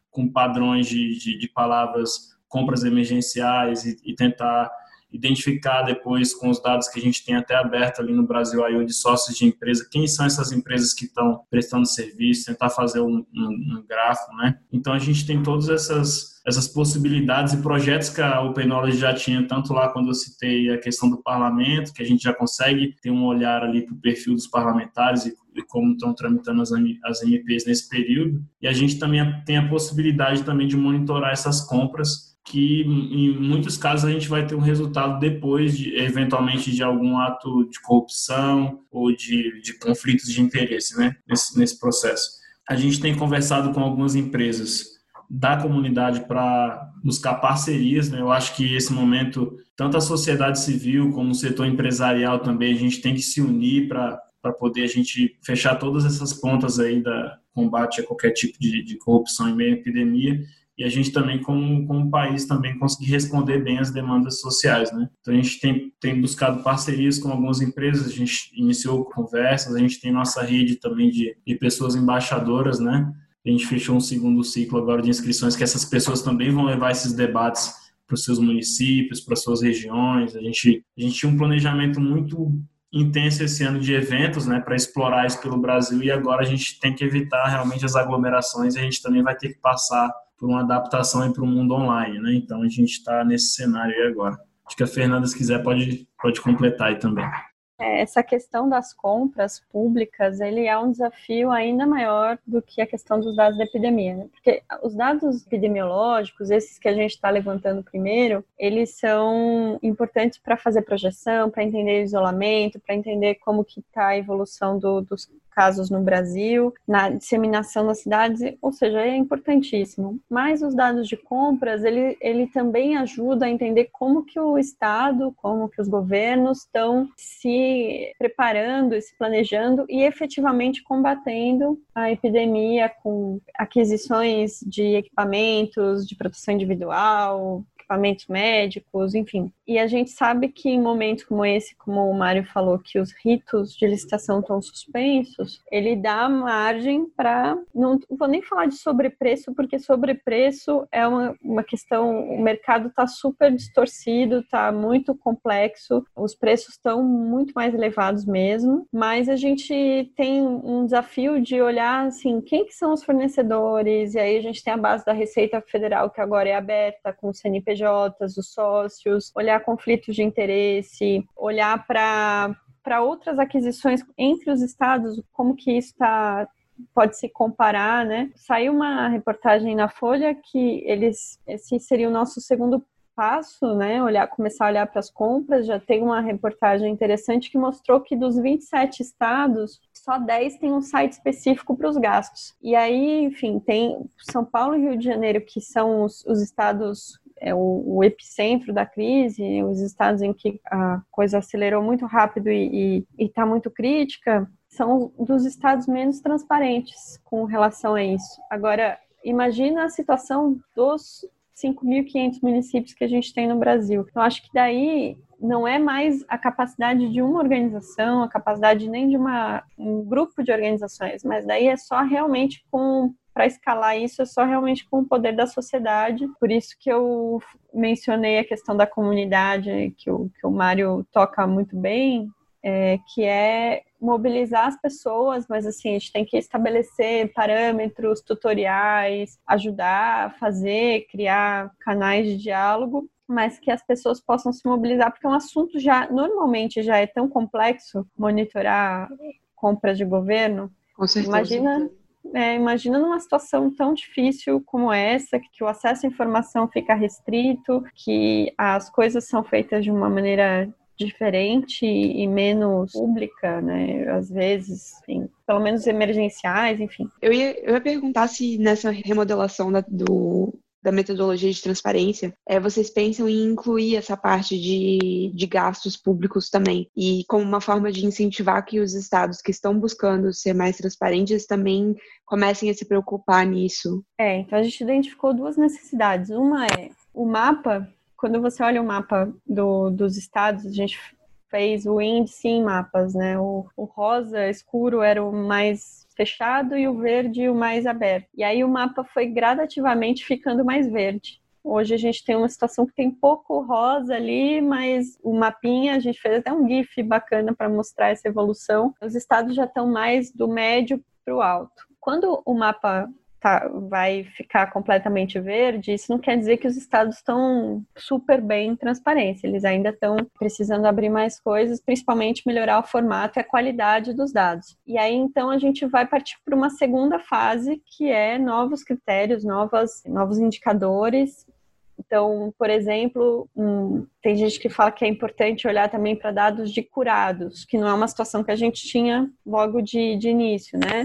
S4: com padrões de, de, de palavras compras emergenciais e, e tentar identificar depois com os dados que a gente tem até aberto ali no Brasil aí de sócios de empresa, quem são essas empresas que estão prestando serviço, tentar fazer um, um, um gráfico, né? Então a gente tem todas essas essas possibilidades e projetos que a Open Knowledge já tinha, tanto lá quando eu citei a questão do parlamento, que a gente já consegue ter um olhar ali para o perfil dos parlamentares e, e como estão tramitando as, as MPs nesse período. E a gente também tem a possibilidade também de monitorar essas compras que em muitos casos a gente vai ter um resultado depois de eventualmente de algum ato de corrupção ou de, de conflitos de interesse, né, nesse, nesse processo. A gente tem conversado com algumas empresas da comunidade para buscar parcerias, né? Eu acho que esse momento tanto a sociedade civil como o setor empresarial também a gente tem que se unir para para poder a gente fechar todas essas pontas aí da combate a qualquer tipo de, de corrupção em meio à epidemia e a gente também, como, como país, também conseguir responder bem as demandas sociais, né? Então, a gente tem, tem buscado parcerias com algumas empresas, a gente iniciou conversas, a gente tem nossa rede também de, de pessoas embaixadoras, né? A gente fechou um segundo ciclo agora de inscrições, que essas pessoas também vão levar esses debates para os seus municípios, para as suas regiões. A gente, a gente tinha um planejamento muito intenso esse ano de eventos, né, para explorar isso pelo Brasil e agora a gente tem que evitar realmente as aglomerações e a gente também vai ter que passar por uma adaptação para o mundo online, né? Então a gente está nesse cenário aí agora. Acho que a Fernanda, se quiser, pode, pode completar aí também.
S3: É, essa questão das compras públicas, ele é um desafio ainda maior do que a questão dos dados da epidemia, né? porque os dados epidemiológicos, esses que a gente está levantando primeiro, eles são importantes para fazer projeção, para entender isolamento, para entender como que está a evolução do, dos casos no Brasil, na disseminação nas cidades, ou seja, é importantíssimo. Mas os dados de compras, ele, ele também ajuda a entender como que o Estado, como que os governos estão se preparando, se planejando e efetivamente combatendo a epidemia com aquisições de equipamentos de proteção individual, equipamentos médicos, enfim. E a gente sabe que em momentos como esse, como o Mário falou, que os ritos de licitação estão suspensos, ele dá margem para. Não vou nem falar de sobrepreço, porque sobrepreço é uma, uma questão. O mercado está super distorcido, está muito complexo, os preços estão muito mais elevados mesmo, mas a gente tem um desafio de olhar assim, quem que são os fornecedores, e aí a gente tem a base da Receita Federal, que agora é aberta com o CNPJ CNPJs, os sócios, olhar conflitos de interesse, olhar para para outras aquisições entre os estados, como que isso está pode se comparar, né? Saiu uma reportagem na Folha que eles esse seria o nosso segundo passo, né? Olhar, começar a olhar para as compras. Já tem uma reportagem interessante que mostrou que dos 27 estados, só 10 tem um site específico para os gastos. E aí, enfim, tem São Paulo e Rio de Janeiro, que são os, os estados é o, o, epicentro da crise, os estados em que a coisa acelerou muito rápido e está muito crítica, são dos estados menos transparentes com relação a isso. Agora, imagina a situação dos 5.500 municípios que a gente tem no Brasil. Eu acho que daí não é mais a capacidade de uma organização, a capacidade nem de uma, um grupo de organizações, mas daí é só realmente com para escalar isso é só realmente com o poder da sociedade. Por isso que eu mencionei a questão da comunidade, que o, que o Mário toca muito bem, é, que é mobilizar as pessoas, mas assim, a gente tem que estabelecer parâmetros, tutoriais, ajudar fazer, criar canais de diálogo, mas que as pessoas possam se mobilizar, porque é um assunto já, normalmente, já é tão complexo monitorar compras de governo.
S2: Com certeza.
S3: Imagina, é, imagina numa situação tão difícil como essa, que o acesso à informação fica restrito, que as coisas são feitas de uma maneira diferente e menos pública, né? Às vezes, enfim, pelo menos emergenciais, enfim.
S2: Eu ia, eu ia perguntar se nessa remodelação da, do, da metodologia de transparência, é, vocês pensam em incluir essa parte de, de gastos públicos também, e como uma forma de incentivar que os estados que estão buscando ser mais transparentes também comecem a se preocupar nisso?
S3: É, então a gente identificou duas necessidades. Uma é o mapa quando você olha o mapa do, dos estados, a gente fez o índice em mapas, né? O, o rosa escuro era o mais fechado e o verde o mais aberto. E aí o mapa foi gradativamente ficando mais verde. Hoje a gente tem uma situação que tem pouco rosa ali, mas o mapinha, a gente fez até um GIF bacana para mostrar essa evolução. Os estados já estão mais do médio para o alto. Quando o mapa tá, vai ficar completamente verde, isso não quer dizer que os estados estão super bem em transparência. Eles ainda estão precisando abrir mais coisas, principalmente melhorar o formato e a qualidade dos dados. E aí, então, a gente vai partir para uma segunda fase, que é novos critérios, novas, novos indicadores então, por exemplo, um, tem gente que fala que é importante olhar também para dados de curados, que não é uma situação que a gente tinha logo de, de início, né?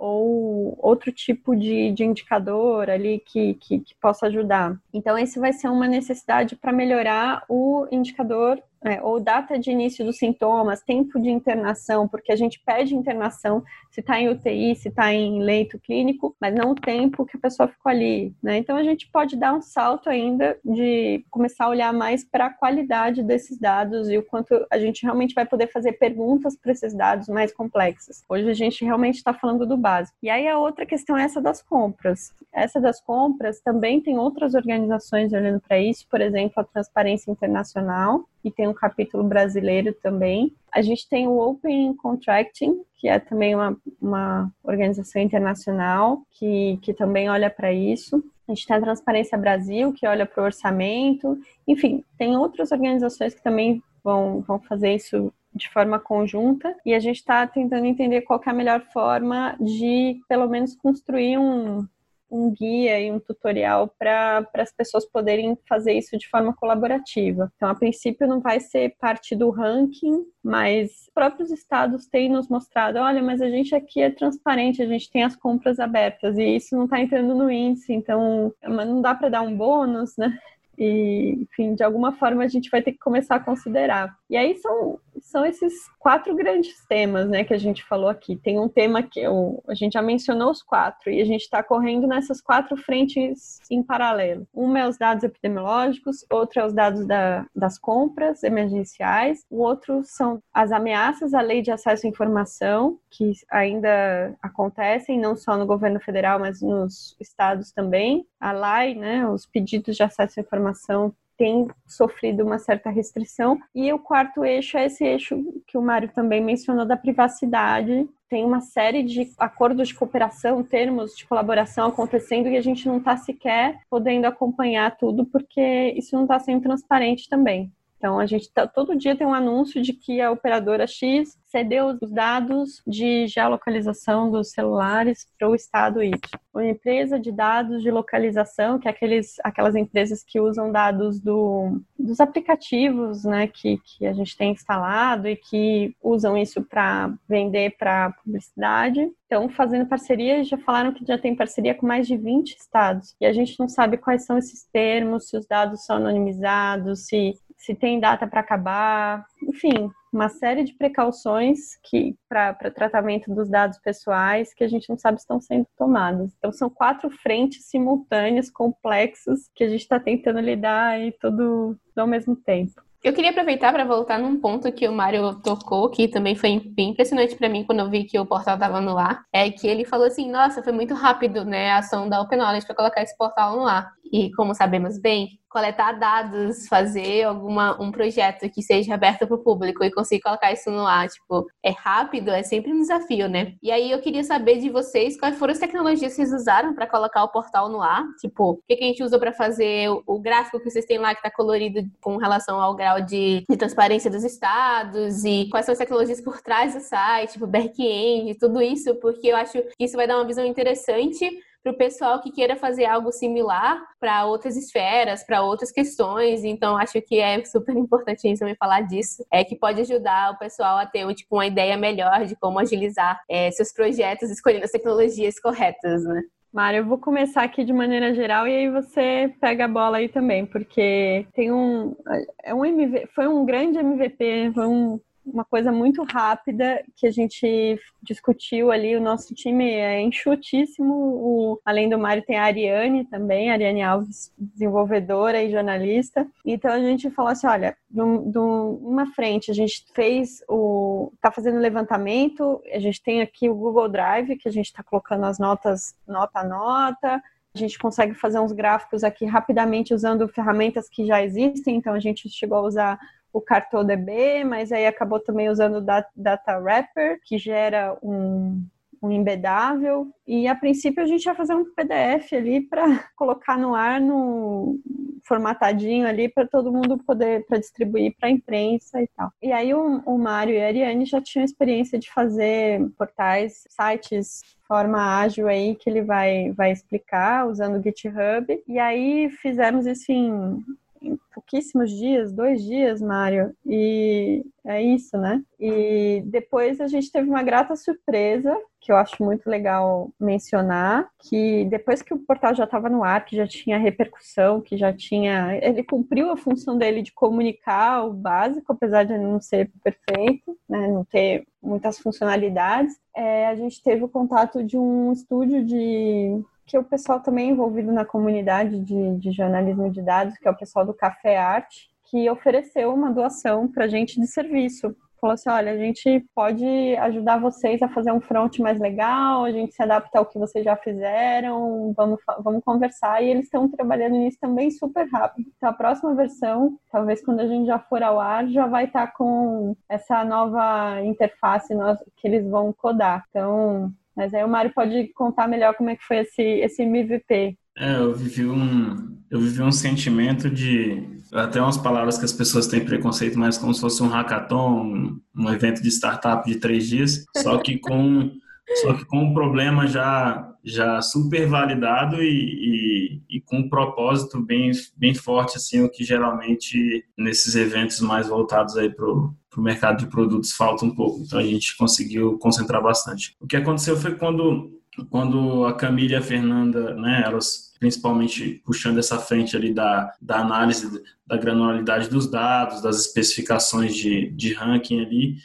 S3: Ou outro tipo de, de indicador ali que, que, que, possa ajudar. Então, esse vai ser uma necessidade para melhorar o indicador é, ou data de início dos sintomas, tempo de internação, porque a gente pede internação se está em UTI, se está em leito clínico, mas não o tempo que a pessoa ficou ali, né? Então a gente pode dar um salto ainda de começar a olhar mais para a qualidade desses dados e o quanto a gente realmente vai poder fazer perguntas para esses dados mais complexas. Hoje a gente realmente está falando do básico. E aí a outra questão é essa das compras. Essa das compras também tem outras organizações olhando para isso, por exemplo, a Transparência Internacional, e tem um capítulo brasileiro também. A gente tem o Open Contracting, que é também uma, uma organização internacional que, que também olha para isso. A gente tem a Transparência Brasil, que olha para o orçamento. Enfim, tem outras organizações que também vão, vão fazer isso de forma conjunta e a gente está tentando entender qual é a melhor forma de, pelo menos, construir um, um guia e um tutorial para as pessoas poderem fazer isso de forma colaborativa. Então, a princípio, não vai ser parte do ranking, mas os próprios estados têm nos mostrado: olha, mas a gente aqui é transparente, a gente tem as compras abertas e isso não está entrando no índice, então não dá para dar um bônus, né? E, enfim, de alguma forma a gente vai ter que começar a considerar. E aí são, são esses quatro grandes temas, né, que a gente falou aqui. Tem um tema que eu, a gente já mencionou os quatro, e a gente está correndo nessas quatro frentes em paralelo. Um é os dados epidemiológicos, outro é os dados da, das compras emergenciais, o outro são as ameaças à lei de acesso à informação, que ainda acontecem, não só no governo federal, mas nos estados também. A LAI, né, os pedidos de acesso à informação tem sofrido uma certa restrição. E o quarto eixo é esse eixo que o Mário também mencionou da privacidade, tem uma série de acordos de cooperação, termos de colaboração acontecendo e a gente não está sequer podendo acompanhar tudo porque isso não está sendo transparente também. Então, a gente tá, todo dia tem um anúncio de que a operadora X cedeu os dados de geolocalização dos celulares para o estado Y. Uma empresa de dados de localização, que é aqueles, aquelas empresas que usam dados do, dos aplicativos né, que, que a gente tem instalado e que usam isso para vender para publicidade. Então, fazendo parcerias, já falaram que já tem parceria com mais de 20 estados. E a gente não sabe quais são esses termos, se os dados são anonimizados, se se tem data para acabar, enfim, uma série de precauções que para tratamento dos dados pessoais que a gente não sabe se estão sendo tomadas. Então são quatro frentes simultâneas, complexas, que a gente está tentando lidar aí todo ao mesmo tempo.
S5: Eu queria aproveitar para voltar num ponto que o Mário tocou, que também foi bem impressionante para mim quando eu vi que o portal estava no ar, é que ele falou assim: "Nossa, foi muito rápido, né, a ação da Open Knowledge para colocar esse portal no ar". E como sabemos bem, coletar dados, fazer alguma um projeto que seja aberto para o público e conseguir colocar isso no ar, tipo, é rápido, é sempre um desafio, né? E aí eu queria saber de vocês quais foram as tecnologias que vocês usaram para colocar o portal no ar, tipo, o que, que a gente usou para fazer o, gráfico que vocês têm lá que está colorido com relação ao grau de, de, transparência dos estados e quais são as tecnologias por trás do site, tipo, back-end, tudo isso, porque eu acho que isso vai dar uma visão interessante para o pessoal que queira fazer algo similar para outras esferas, para outras questões. Então, acho que é super importante também falar disso. É que pode ajudar o pessoal a ter tipo, uma ideia melhor de como agilizar é, seus projetos escolhendo as tecnologias corretas, né?
S3: Mário, eu vou começar aqui de maneira geral e aí você pega a bola aí também, porque tem um, é um MV, foi um grande MVP, foi um uma coisa muito rápida que a gente discutiu ali. O nosso time é enxutíssimo. O, além do Mário, tem a Ariane também, a Ariane Alves, desenvolvedora e jornalista. Então a gente falou assim: olha, de uma frente a gente fez o. está fazendo levantamento, a gente tem aqui o Google Drive, que a gente está colocando as notas nota a nota. A gente consegue fazer uns gráficos aqui rapidamente usando ferramentas que já existem, então a gente chegou a usar o CartoDB, mas aí acabou também usando o Data Wrapper, que gera um, um embedável. E a princípio a gente ia fazer um PDF ali para colocar no ar, no formatadinho ali para todo mundo poder para distribuir para a imprensa e tal. E aí o, o Mário e a Ariane já tinham experiência de fazer portais, sites forma ágil aí que ele vai, vai explicar usando o GitHub. E aí fizemos isso em em pouquíssimos dias, dois dias, Mário, e é isso, né? E depois a gente teve uma grata surpresa, que eu acho muito legal mencionar, que depois que o portal já estava no ar, que já tinha repercussão, que já tinha. Ele cumpriu a função dele de comunicar o básico, apesar de não ser perfeito, né? não ter muitas funcionalidades. É, a gente teve o contato de um estúdio de que o pessoal também é envolvido na comunidade de, de jornalismo de dados, que é o pessoal do Café Arte, que ofereceu uma doação para gente de serviço. Falou assim: olha, a gente pode ajudar vocês a fazer um front mais legal, a gente se adapta ao que vocês já fizeram, vamos, vamos conversar. E eles estão trabalhando nisso também super rápido. Então, a próxima versão, talvez quando a gente já for ao ar, já vai estar tá com essa nova interface que eles vão codar. Então, mas aí o Mário pode contar melhor como é que foi esse, esse MVP.
S4: É, eu vivi um, eu vivi um sentimento de até umas palavras que as pessoas têm preconceito, mas como se fosse um hackathon, um evento de startup de três dias, só que com só que com um problema já já super validado e, e, e, com um propósito bem bem forte assim o que geralmente nesses eventos mais voltados aí para o mercado de produtos falta um pouco. Então a gente conseguiu concentrar bastante. O que aconteceu foi quando quando a Camila e a Fernanda, né, elas principalmente puxando essa frente ali da, da análise da granularidade dos dados, das especificações de, de ranking ali,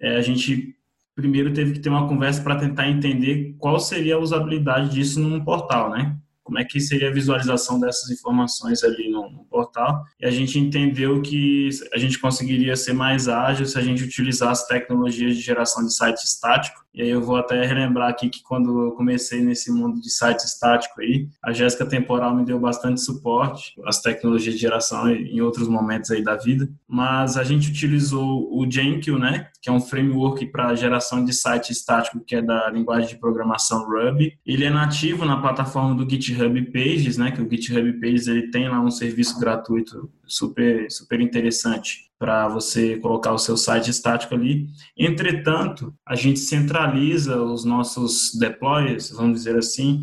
S4: é, a gente primeiro teve que ter uma conversa para tentar entender qual seria a usabilidade disso num portal, né? como é que seria a visualização dessas informações ali no, no, portal. E a gente entendeu que a gente conseguiria ser mais ágil se a gente utilizasse tecnologias de geração de site estático E aí eu vou até relembrar aqui que quando eu comecei nesse mundo de site estático aí, a Jéssica Temporal me deu bastante suporte, as tecnologias de geração em outros momentos aí da vida, mas a gente utilizou o Jenkins, né, que é um framework para geração de site estático que é da linguagem de programação Ruby. Ele é nativo na plataforma do GitHub Pages, né, que o GitHub Pages ele tem lá um serviço gratuito super super interessante para você colocar o seu site estático ali. Entretanto, a gente centraliza os nossos deploys, vamos dizer assim,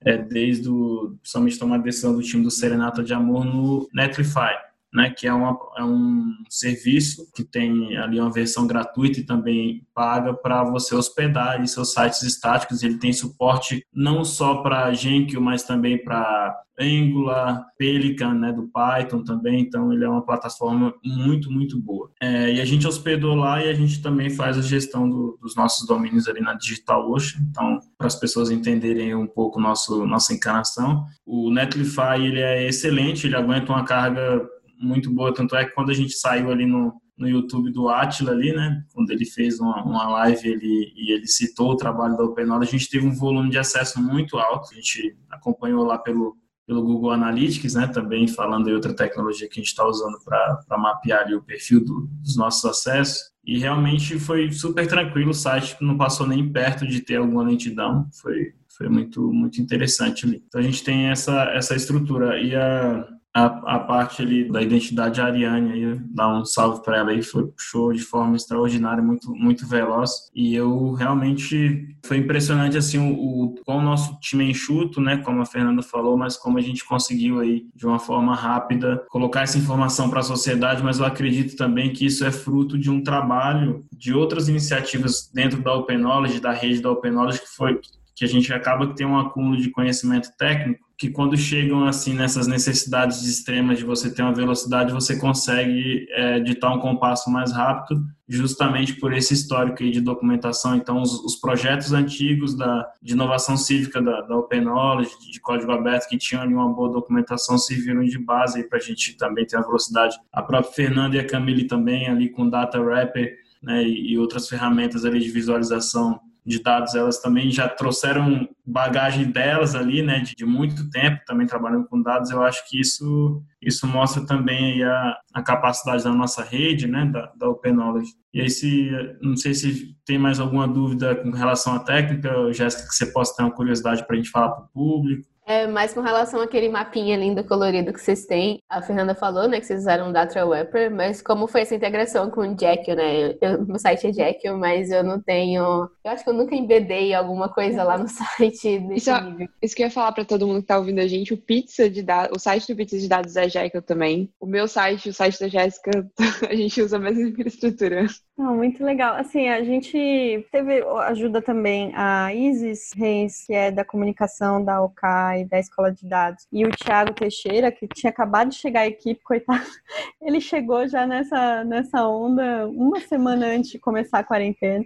S4: é, desde o, principalmente tomar a decisão do time do Serenata de Amor no Netlify né, que é, uma, é um serviço que tem ali uma versão gratuita e também paga para você hospedar seus sites estáticos. Ele tem suporte não só para Jenkins, mas também para Angular, Pelican, né, do Python também. Então, ele é uma plataforma muito, muito boa. É, e a gente hospedou lá e a gente também faz a gestão do, dos nossos domínios ali na DigitalOcean. Então, para as pessoas entenderem um pouco nosso nossa encarnação, o Netlify ele é excelente, ele aguenta uma carga muito boa, tanto é que quando a gente saiu ali no, no YouTube do Atila ali, né, quando ele fez uma, uma live ele, e ele citou o trabalho da OpenAula, a gente teve um volume de acesso muito alto, a gente acompanhou lá pelo, pelo Google Analytics, né, também falando de outra tecnologia que a gente está usando para mapear ali o perfil do, dos nossos acessos, e realmente foi super tranquilo, o site não passou nem perto de ter alguma lentidão, foi, foi muito, muito interessante ali. Então a gente tem essa, essa estrutura, e a a, a parte ali da identidade ariane aí, dar um salve para ela aí, foi show de forma extraordinária, muito muito veloz. E eu realmente foi impressionante assim o, como o nosso time é enxuto, né, como a Fernanda falou, mas como a gente conseguiu aí de uma forma rápida colocar essa informação para a sociedade, mas eu acredito também que isso é fruto de um trabalho de outras iniciativas dentro da Open Knowledge, da rede da Open Knowledge que foi que a gente acaba que tem um acúmulo de conhecimento técnico que quando chegam assim nessas necessidades extremas de você ter uma velocidade, você consegue é, ditar um compasso mais rápido, justamente por esse histórico aí de documentação. Então, os, os projetos antigos da, de inovação cívica da, da Open Knowledge, de código aberto, que tinham ali uma boa documentação, serviram de base para a gente também ter a velocidade. A própria Fernanda e a Camille também ali com Data Wrapper né, e, outras ferramentas ali de visualização de dados, elas também já trouxeram bagagem delas ali, né, de, de, muito tempo também trabalhando com dados. Eu acho que isso isso mostra também a, a capacidade da nossa rede, né, da, da Open Knowledge. E aí, se, não sei se tem mais alguma dúvida com relação à técnica, Jéssica, que você possa ter uma curiosidade para a gente falar para o público.
S5: É, mais com relação àquele mapinha lindo colorido que vocês têm. A Fernanda falou, né, que vocês usaram o Data Wrapper, mas como foi essa integração com o Jekyll, né? Eu, meu site é Jekyll, mas eu não tenho... Eu acho que eu nunca embedei alguma coisa lá no site desse
S2: isso, nível. Isso que eu ia falar para todo mundo que tá ouvindo a gente, o Pizza de dados, o site do Pizza de Dados é Jekyll também. O meu site, o site da Jéssica, a gente usa a mesma infraestrutura.
S3: Não, muito legal. Assim, a gente teve ajuda também a Isis Reis, que é da comunicação da OK da Escola de Dados, e o Thiago Teixeira, que tinha acabado de chegar à equipe, coitado, ele chegou já nessa, nessa onda uma semana antes de começar a quarentena.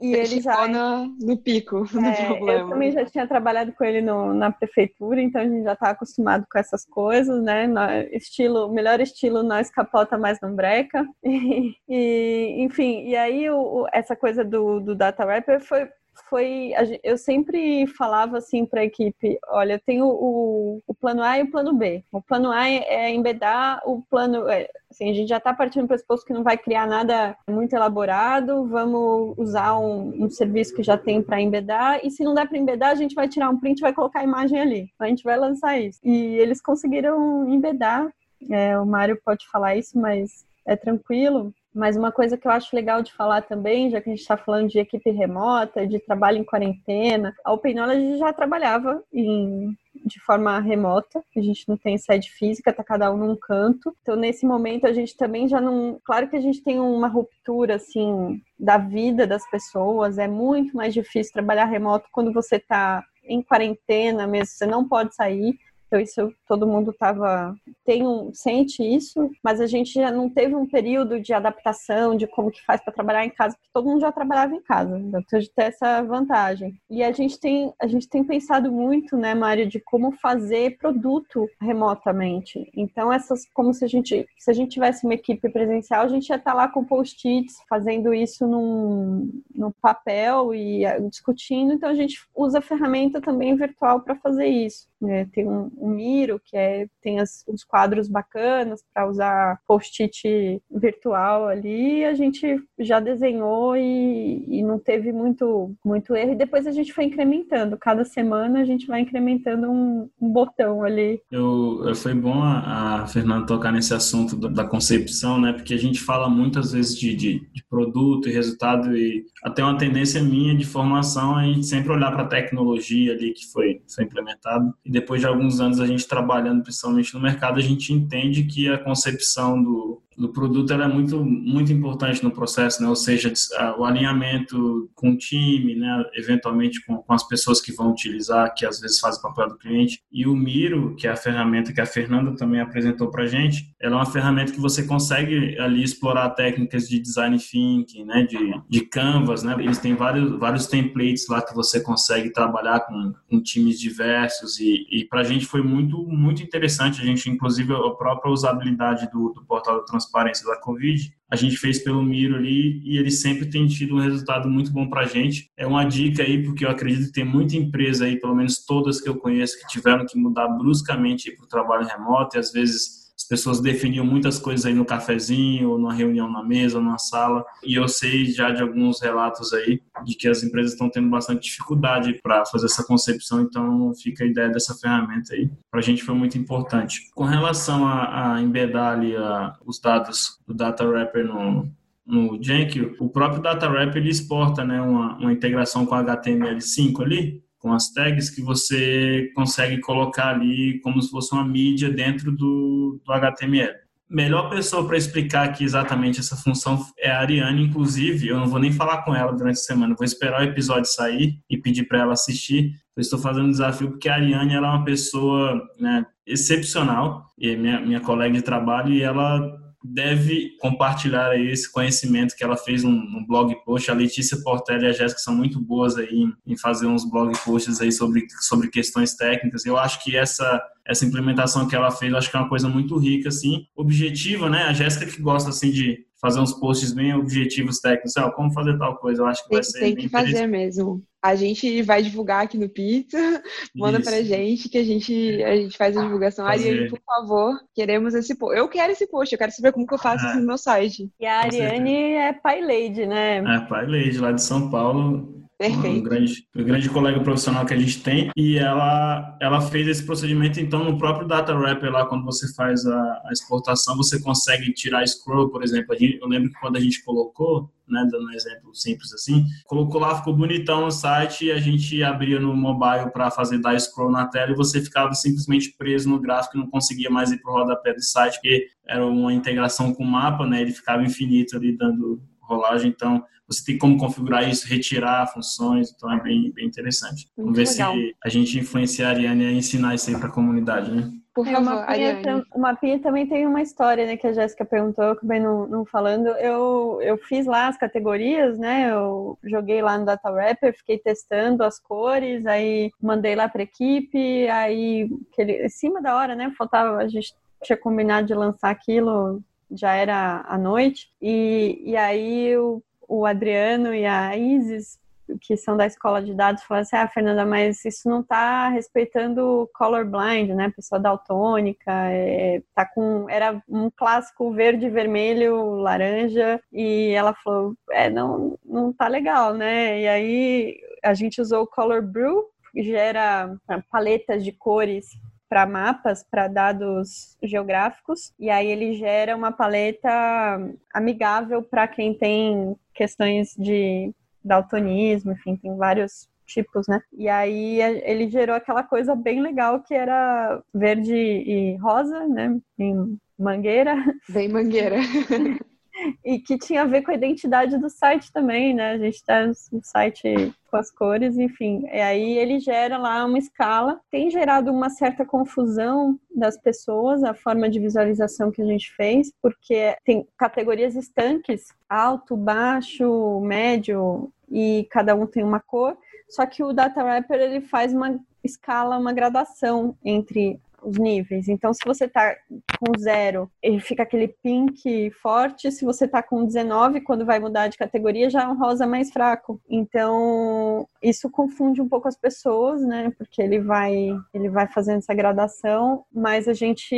S2: E ele, ele já no, no pico
S3: é, do problema. Eu também já tinha trabalhado com ele no, na prefeitura, então a gente já está acostumado com essas coisas, né? estilo, melhor estilo nós capota mais não breca. E, e enfim, e aí o, essa coisa do, do data rapper foi foi eu sempre falava assim para a equipe, olha, eu tenho o, o plano A e o plano B. O plano A é embedar o plano, é, assim, a gente já está partindo do pressuposto que não vai criar nada muito elaborado, vamos usar um, um serviço que já tem para embedar e se não der para embedar, a gente vai tirar um print e vai colocar a imagem ali. A gente vai lançar isso. E eles conseguiram embedar. É, o Mário pode falar isso, mas é tranquilo. Mas uma coisa que eu acho legal de falar também, já que a gente está falando de equipe remota, de trabalho em quarentena, a Open já trabalhava em, de forma remota, a gente não tem sede física, tá cada um num canto. Então, nesse momento, a gente também já não. Claro que a gente tem uma ruptura, assim, da vida das pessoas, é muito mais difícil trabalhar remoto quando você está em quarentena mesmo, você não pode sair. Então isso todo mundo tava tem um sente isso, mas a gente já não teve um período de adaptação de como que faz para trabalhar em casa, porque todo mundo já trabalhava em casa, então a gente tem essa vantagem. E a gente tem a gente tem pensado muito, né, Mário, de como fazer produto remotamente. Então essas como se a gente se a gente tivesse uma equipe presencial, a gente ia estar tá lá com post-its fazendo isso num no papel e eh, discutindo, então a gente usa a ferramenta também virtual para fazer isso. É, tem um, um, Miro, que é, tem as, os quadros bacanas para usar post-it virtual ali, a gente já desenhou e, e, não teve muito, muito erro. E depois a gente foi incrementando. Cada semana a gente vai incrementando um, um botão ali.
S4: Eu, foi bom a, a Fernanda tocar nesse assunto da, concepção, né? Porque a gente fala muitas vezes de, de, de produto e resultado e até uma tendência minha de formação a gente sempre olhar para a tecnologia ali que foi, foi implementada e depois de alguns a gente trabalhando principalmente no mercado a gente entende que a concepção do, do produto ela é muito muito importante no processo, né? Ou seja, o alinhamento com o time, né? Eventualmente com, com, as pessoas que vão utilizar, que às vezes fazem papel do cliente. E o Miro, que é a ferramenta que a Fernanda também apresentou para gente, ela é uma ferramenta que você consegue ali explorar técnicas de design thinking, né? De, de canvas, né? Eles têm vários vários templates lá que você consegue trabalhar com, com times diversos e, e para a gente foi muito muito interessante. A gente inclusive a própria usabilidade do, do portal transparência da Covid, a gente fez pelo Miro ali e ele sempre tem tido um resultado muito bom para a gente. É uma dica aí, porque eu acredito que tem muita empresa aí, pelo menos todas que eu conheço, que tiveram que mudar bruscamente para o trabalho remoto e às vezes as pessoas definiam muitas coisas aí no cafezinho, ou numa reunião na mesa, ou numa sala. E eu sei já de alguns relatos aí de que as empresas estão tendo bastante dificuldade para fazer essa concepção, então fica a ideia dessa ferramenta aí. Para a gente foi muito importante. Com relação a, a embedar ali a, os dados do Data Wrapper no, no Jenkins, o próprio Data Wrapper ele exporta né, uma, uma integração com HTML5 ali, com as tags que você consegue colocar ali como se fosse uma mídia dentro do, do HTML. Melhor pessoa para explicar aqui exatamente essa função é a Ariane, inclusive, eu não vou nem falar com ela durante a semana, vou esperar o episódio sair e pedir para ela assistir. Eu estou fazendo um desafio porque a Ariane ela é uma pessoa né, excepcional, e minha, minha colega de trabalho, e ela deve compartilhar esse conhecimento que ela fez um, um, blog post. A Letícia Portela e a Jéssica são muito boas aí em, em, fazer uns blog posts aí sobre, sobre questões técnicas. Eu acho que essa essa implementação que ela fez, acho que é uma coisa muito rica, assim, objetiva, né? A Jéssica que gosta, assim, de fazer uns posts bem objetivos técnicos, ó, como fazer tal coisa, eu acho que
S2: tem,
S4: vai ser
S2: Tem que fazer mesmo. A gente vai divulgar aqui no Pizza, manda Isso. pra gente que a gente, a gente faz a divulgação. Fazer. Ariane, por favor, queremos esse post. Eu quero esse post, eu quero saber como que eu faço isso no meu site.
S3: E a Ariane é pai lady, né?
S4: É, pai lady, lá de São Paulo Perfeito. Um grande, um grande colega profissional que a gente tem. E ela, ela fez esse procedimento, então, no próprio Data Wrapper, lá, quando você faz a, a exportação, você consegue tirar scroll, por exemplo. Gente, eu lembro que quando a gente colocou, né, dando um exemplo simples assim, colocou lá, ficou bonitão no site, e a gente abria no mobile para fazer dar scroll na tela e você ficava simplesmente preso no gráfico e não conseguia mais ir para o rodapé do site, porque era uma integração com o mapa, né, ele ficava infinito ali dando rolagem, então você tem como configurar isso, retirar funções, então é bem, bem interessante. Muito Vamos ver legal. se a gente influencia a Ariane a ensinar isso aí para a comunidade, né?
S3: Por é, favor, o Mapinha, o Mapinha também tem uma história, né, que a Jéssica perguntou, eu acabei não, não falando. Eu, eu fiz lá as categorias, né, eu joguei lá no Data Wrapper, fiquei testando as cores, aí mandei lá para a equipe, aí aquele, em cima da hora, né, faltava, a gente tinha combinado de lançar aquilo, já era à noite, e, e aí o, o Adriano e a Isis, que são da escola de dados, falaram assim, ah, Fernanda, mas isso não está respeitando colorblind, né, pessoa daltônica, é, tá com, era um clássico verde, vermelho, laranja, e ela falou, é, não, não tá legal, né, e aí a gente usou o Color Brew, que gera paletas de cores para mapas, para dados geográficos, e aí ele gera uma paleta amigável para quem tem questões de daltonismo, enfim, tem vários tipos, né? E aí ele gerou aquela coisa bem legal que era verde e rosa, né? Em mangueira.
S2: Bem mangueira.
S3: e que tinha a ver com a identidade do site também, né? A gente está no site com as cores, enfim. E aí ele gera lá uma escala. Tem gerado uma certa confusão das pessoas, a forma de visualização que a gente fez, porque tem categorias estanques, alto, baixo, médio, e cada um tem uma cor. Só que o Data Wrapper ele faz uma escala, uma gradação entre os níveis. Então, se você tá com zero, ele fica aquele pink forte. Se você tá com 19, quando vai mudar de categoria, já é um rosa mais fraco. Então, isso confunde um pouco as pessoas, né? Porque ele vai, ele vai fazendo essa gradação, mas a gente,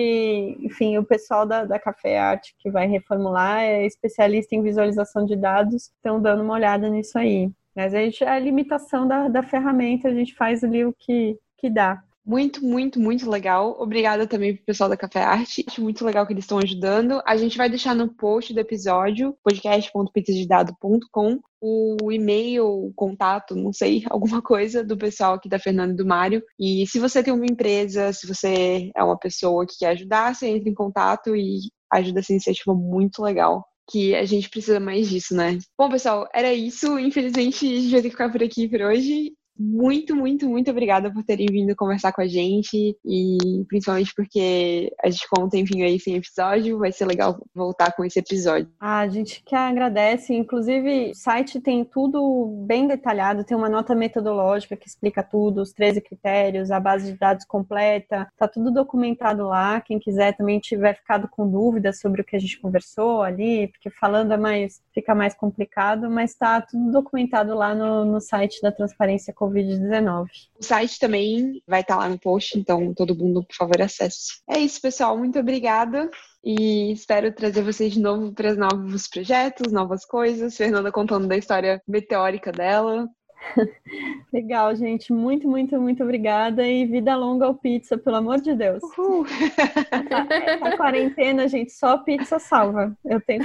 S3: enfim, o pessoal da, da Café Arte que vai reformular é especialista em visualização de dados, estão dando uma olhada nisso aí. Mas a, gente, a limitação da, da ferramenta, a gente faz ali o que, que dá.
S2: Muito, muito, muito legal. Obrigada também pro pessoal da Café Arte. Acho muito legal que eles estão ajudando. A gente vai deixar no post do episódio, podcast.pizzasdedado.com, o e-mail, o contato, não sei, alguma coisa do pessoal aqui da Fernanda e do Mário. E se você tem uma empresa, se você é uma pessoa que quer ajudar, você entra em contato e ajuda essa iniciativa muito legal que a gente precisa mais disso, né? Bom, pessoal, era isso. Infelizmente, a gente vai ter que ficar por aqui por hoje muito, muito, muito obrigada por terem vindo conversar com a gente e principalmente porque a gente conta, enfim, aí sem episódio, vai ser legal voltar com esse episódio.
S3: A gente que agradece, inclusive o site tem tudo bem detalhado, tem uma nota metodológica que explica tudo, os 13 critérios, a base de dados completa, tá tudo documentado lá, quem quiser também tiver ficado com dúvidas sobre o que a gente conversou ali, porque falando é mais, fica mais complicado, mas tá tudo documentado lá no, no site da Transparência Covid-19.
S2: O site também vai estar lá no post, então todo mundo, por favor, acesse. É isso, pessoal. Muito obrigada. E espero trazer vocês de novo para novos projetos, novas coisas. Fernanda contando da história meteórica dela.
S3: Legal, gente. Muito, muito, muito obrigada. E vida longa ao pizza, pelo amor de Deus. Uhul. Essa, quarentena, gente, só pizza salva. Eu tenho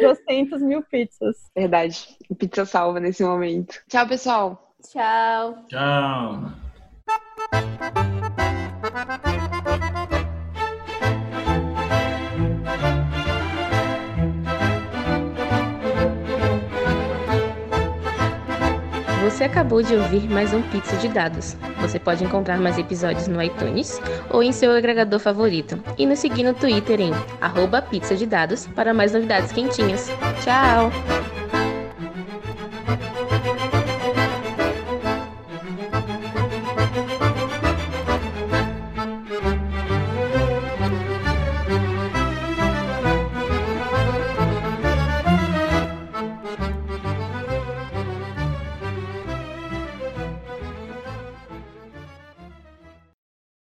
S3: 200 mil pizzas.
S2: Verdade. Pizza salva nesse momento. Tchau, pessoal.
S5: Tchau.
S4: Tchau.
S6: Você acabou de ouvir mais um Pizza de Dados. Você pode encontrar mais episódios no iTunes ou em seu agregador favorito. E nos seguir no Twitter em arroba pizza de dados para mais novidades quentinhas. Tchau!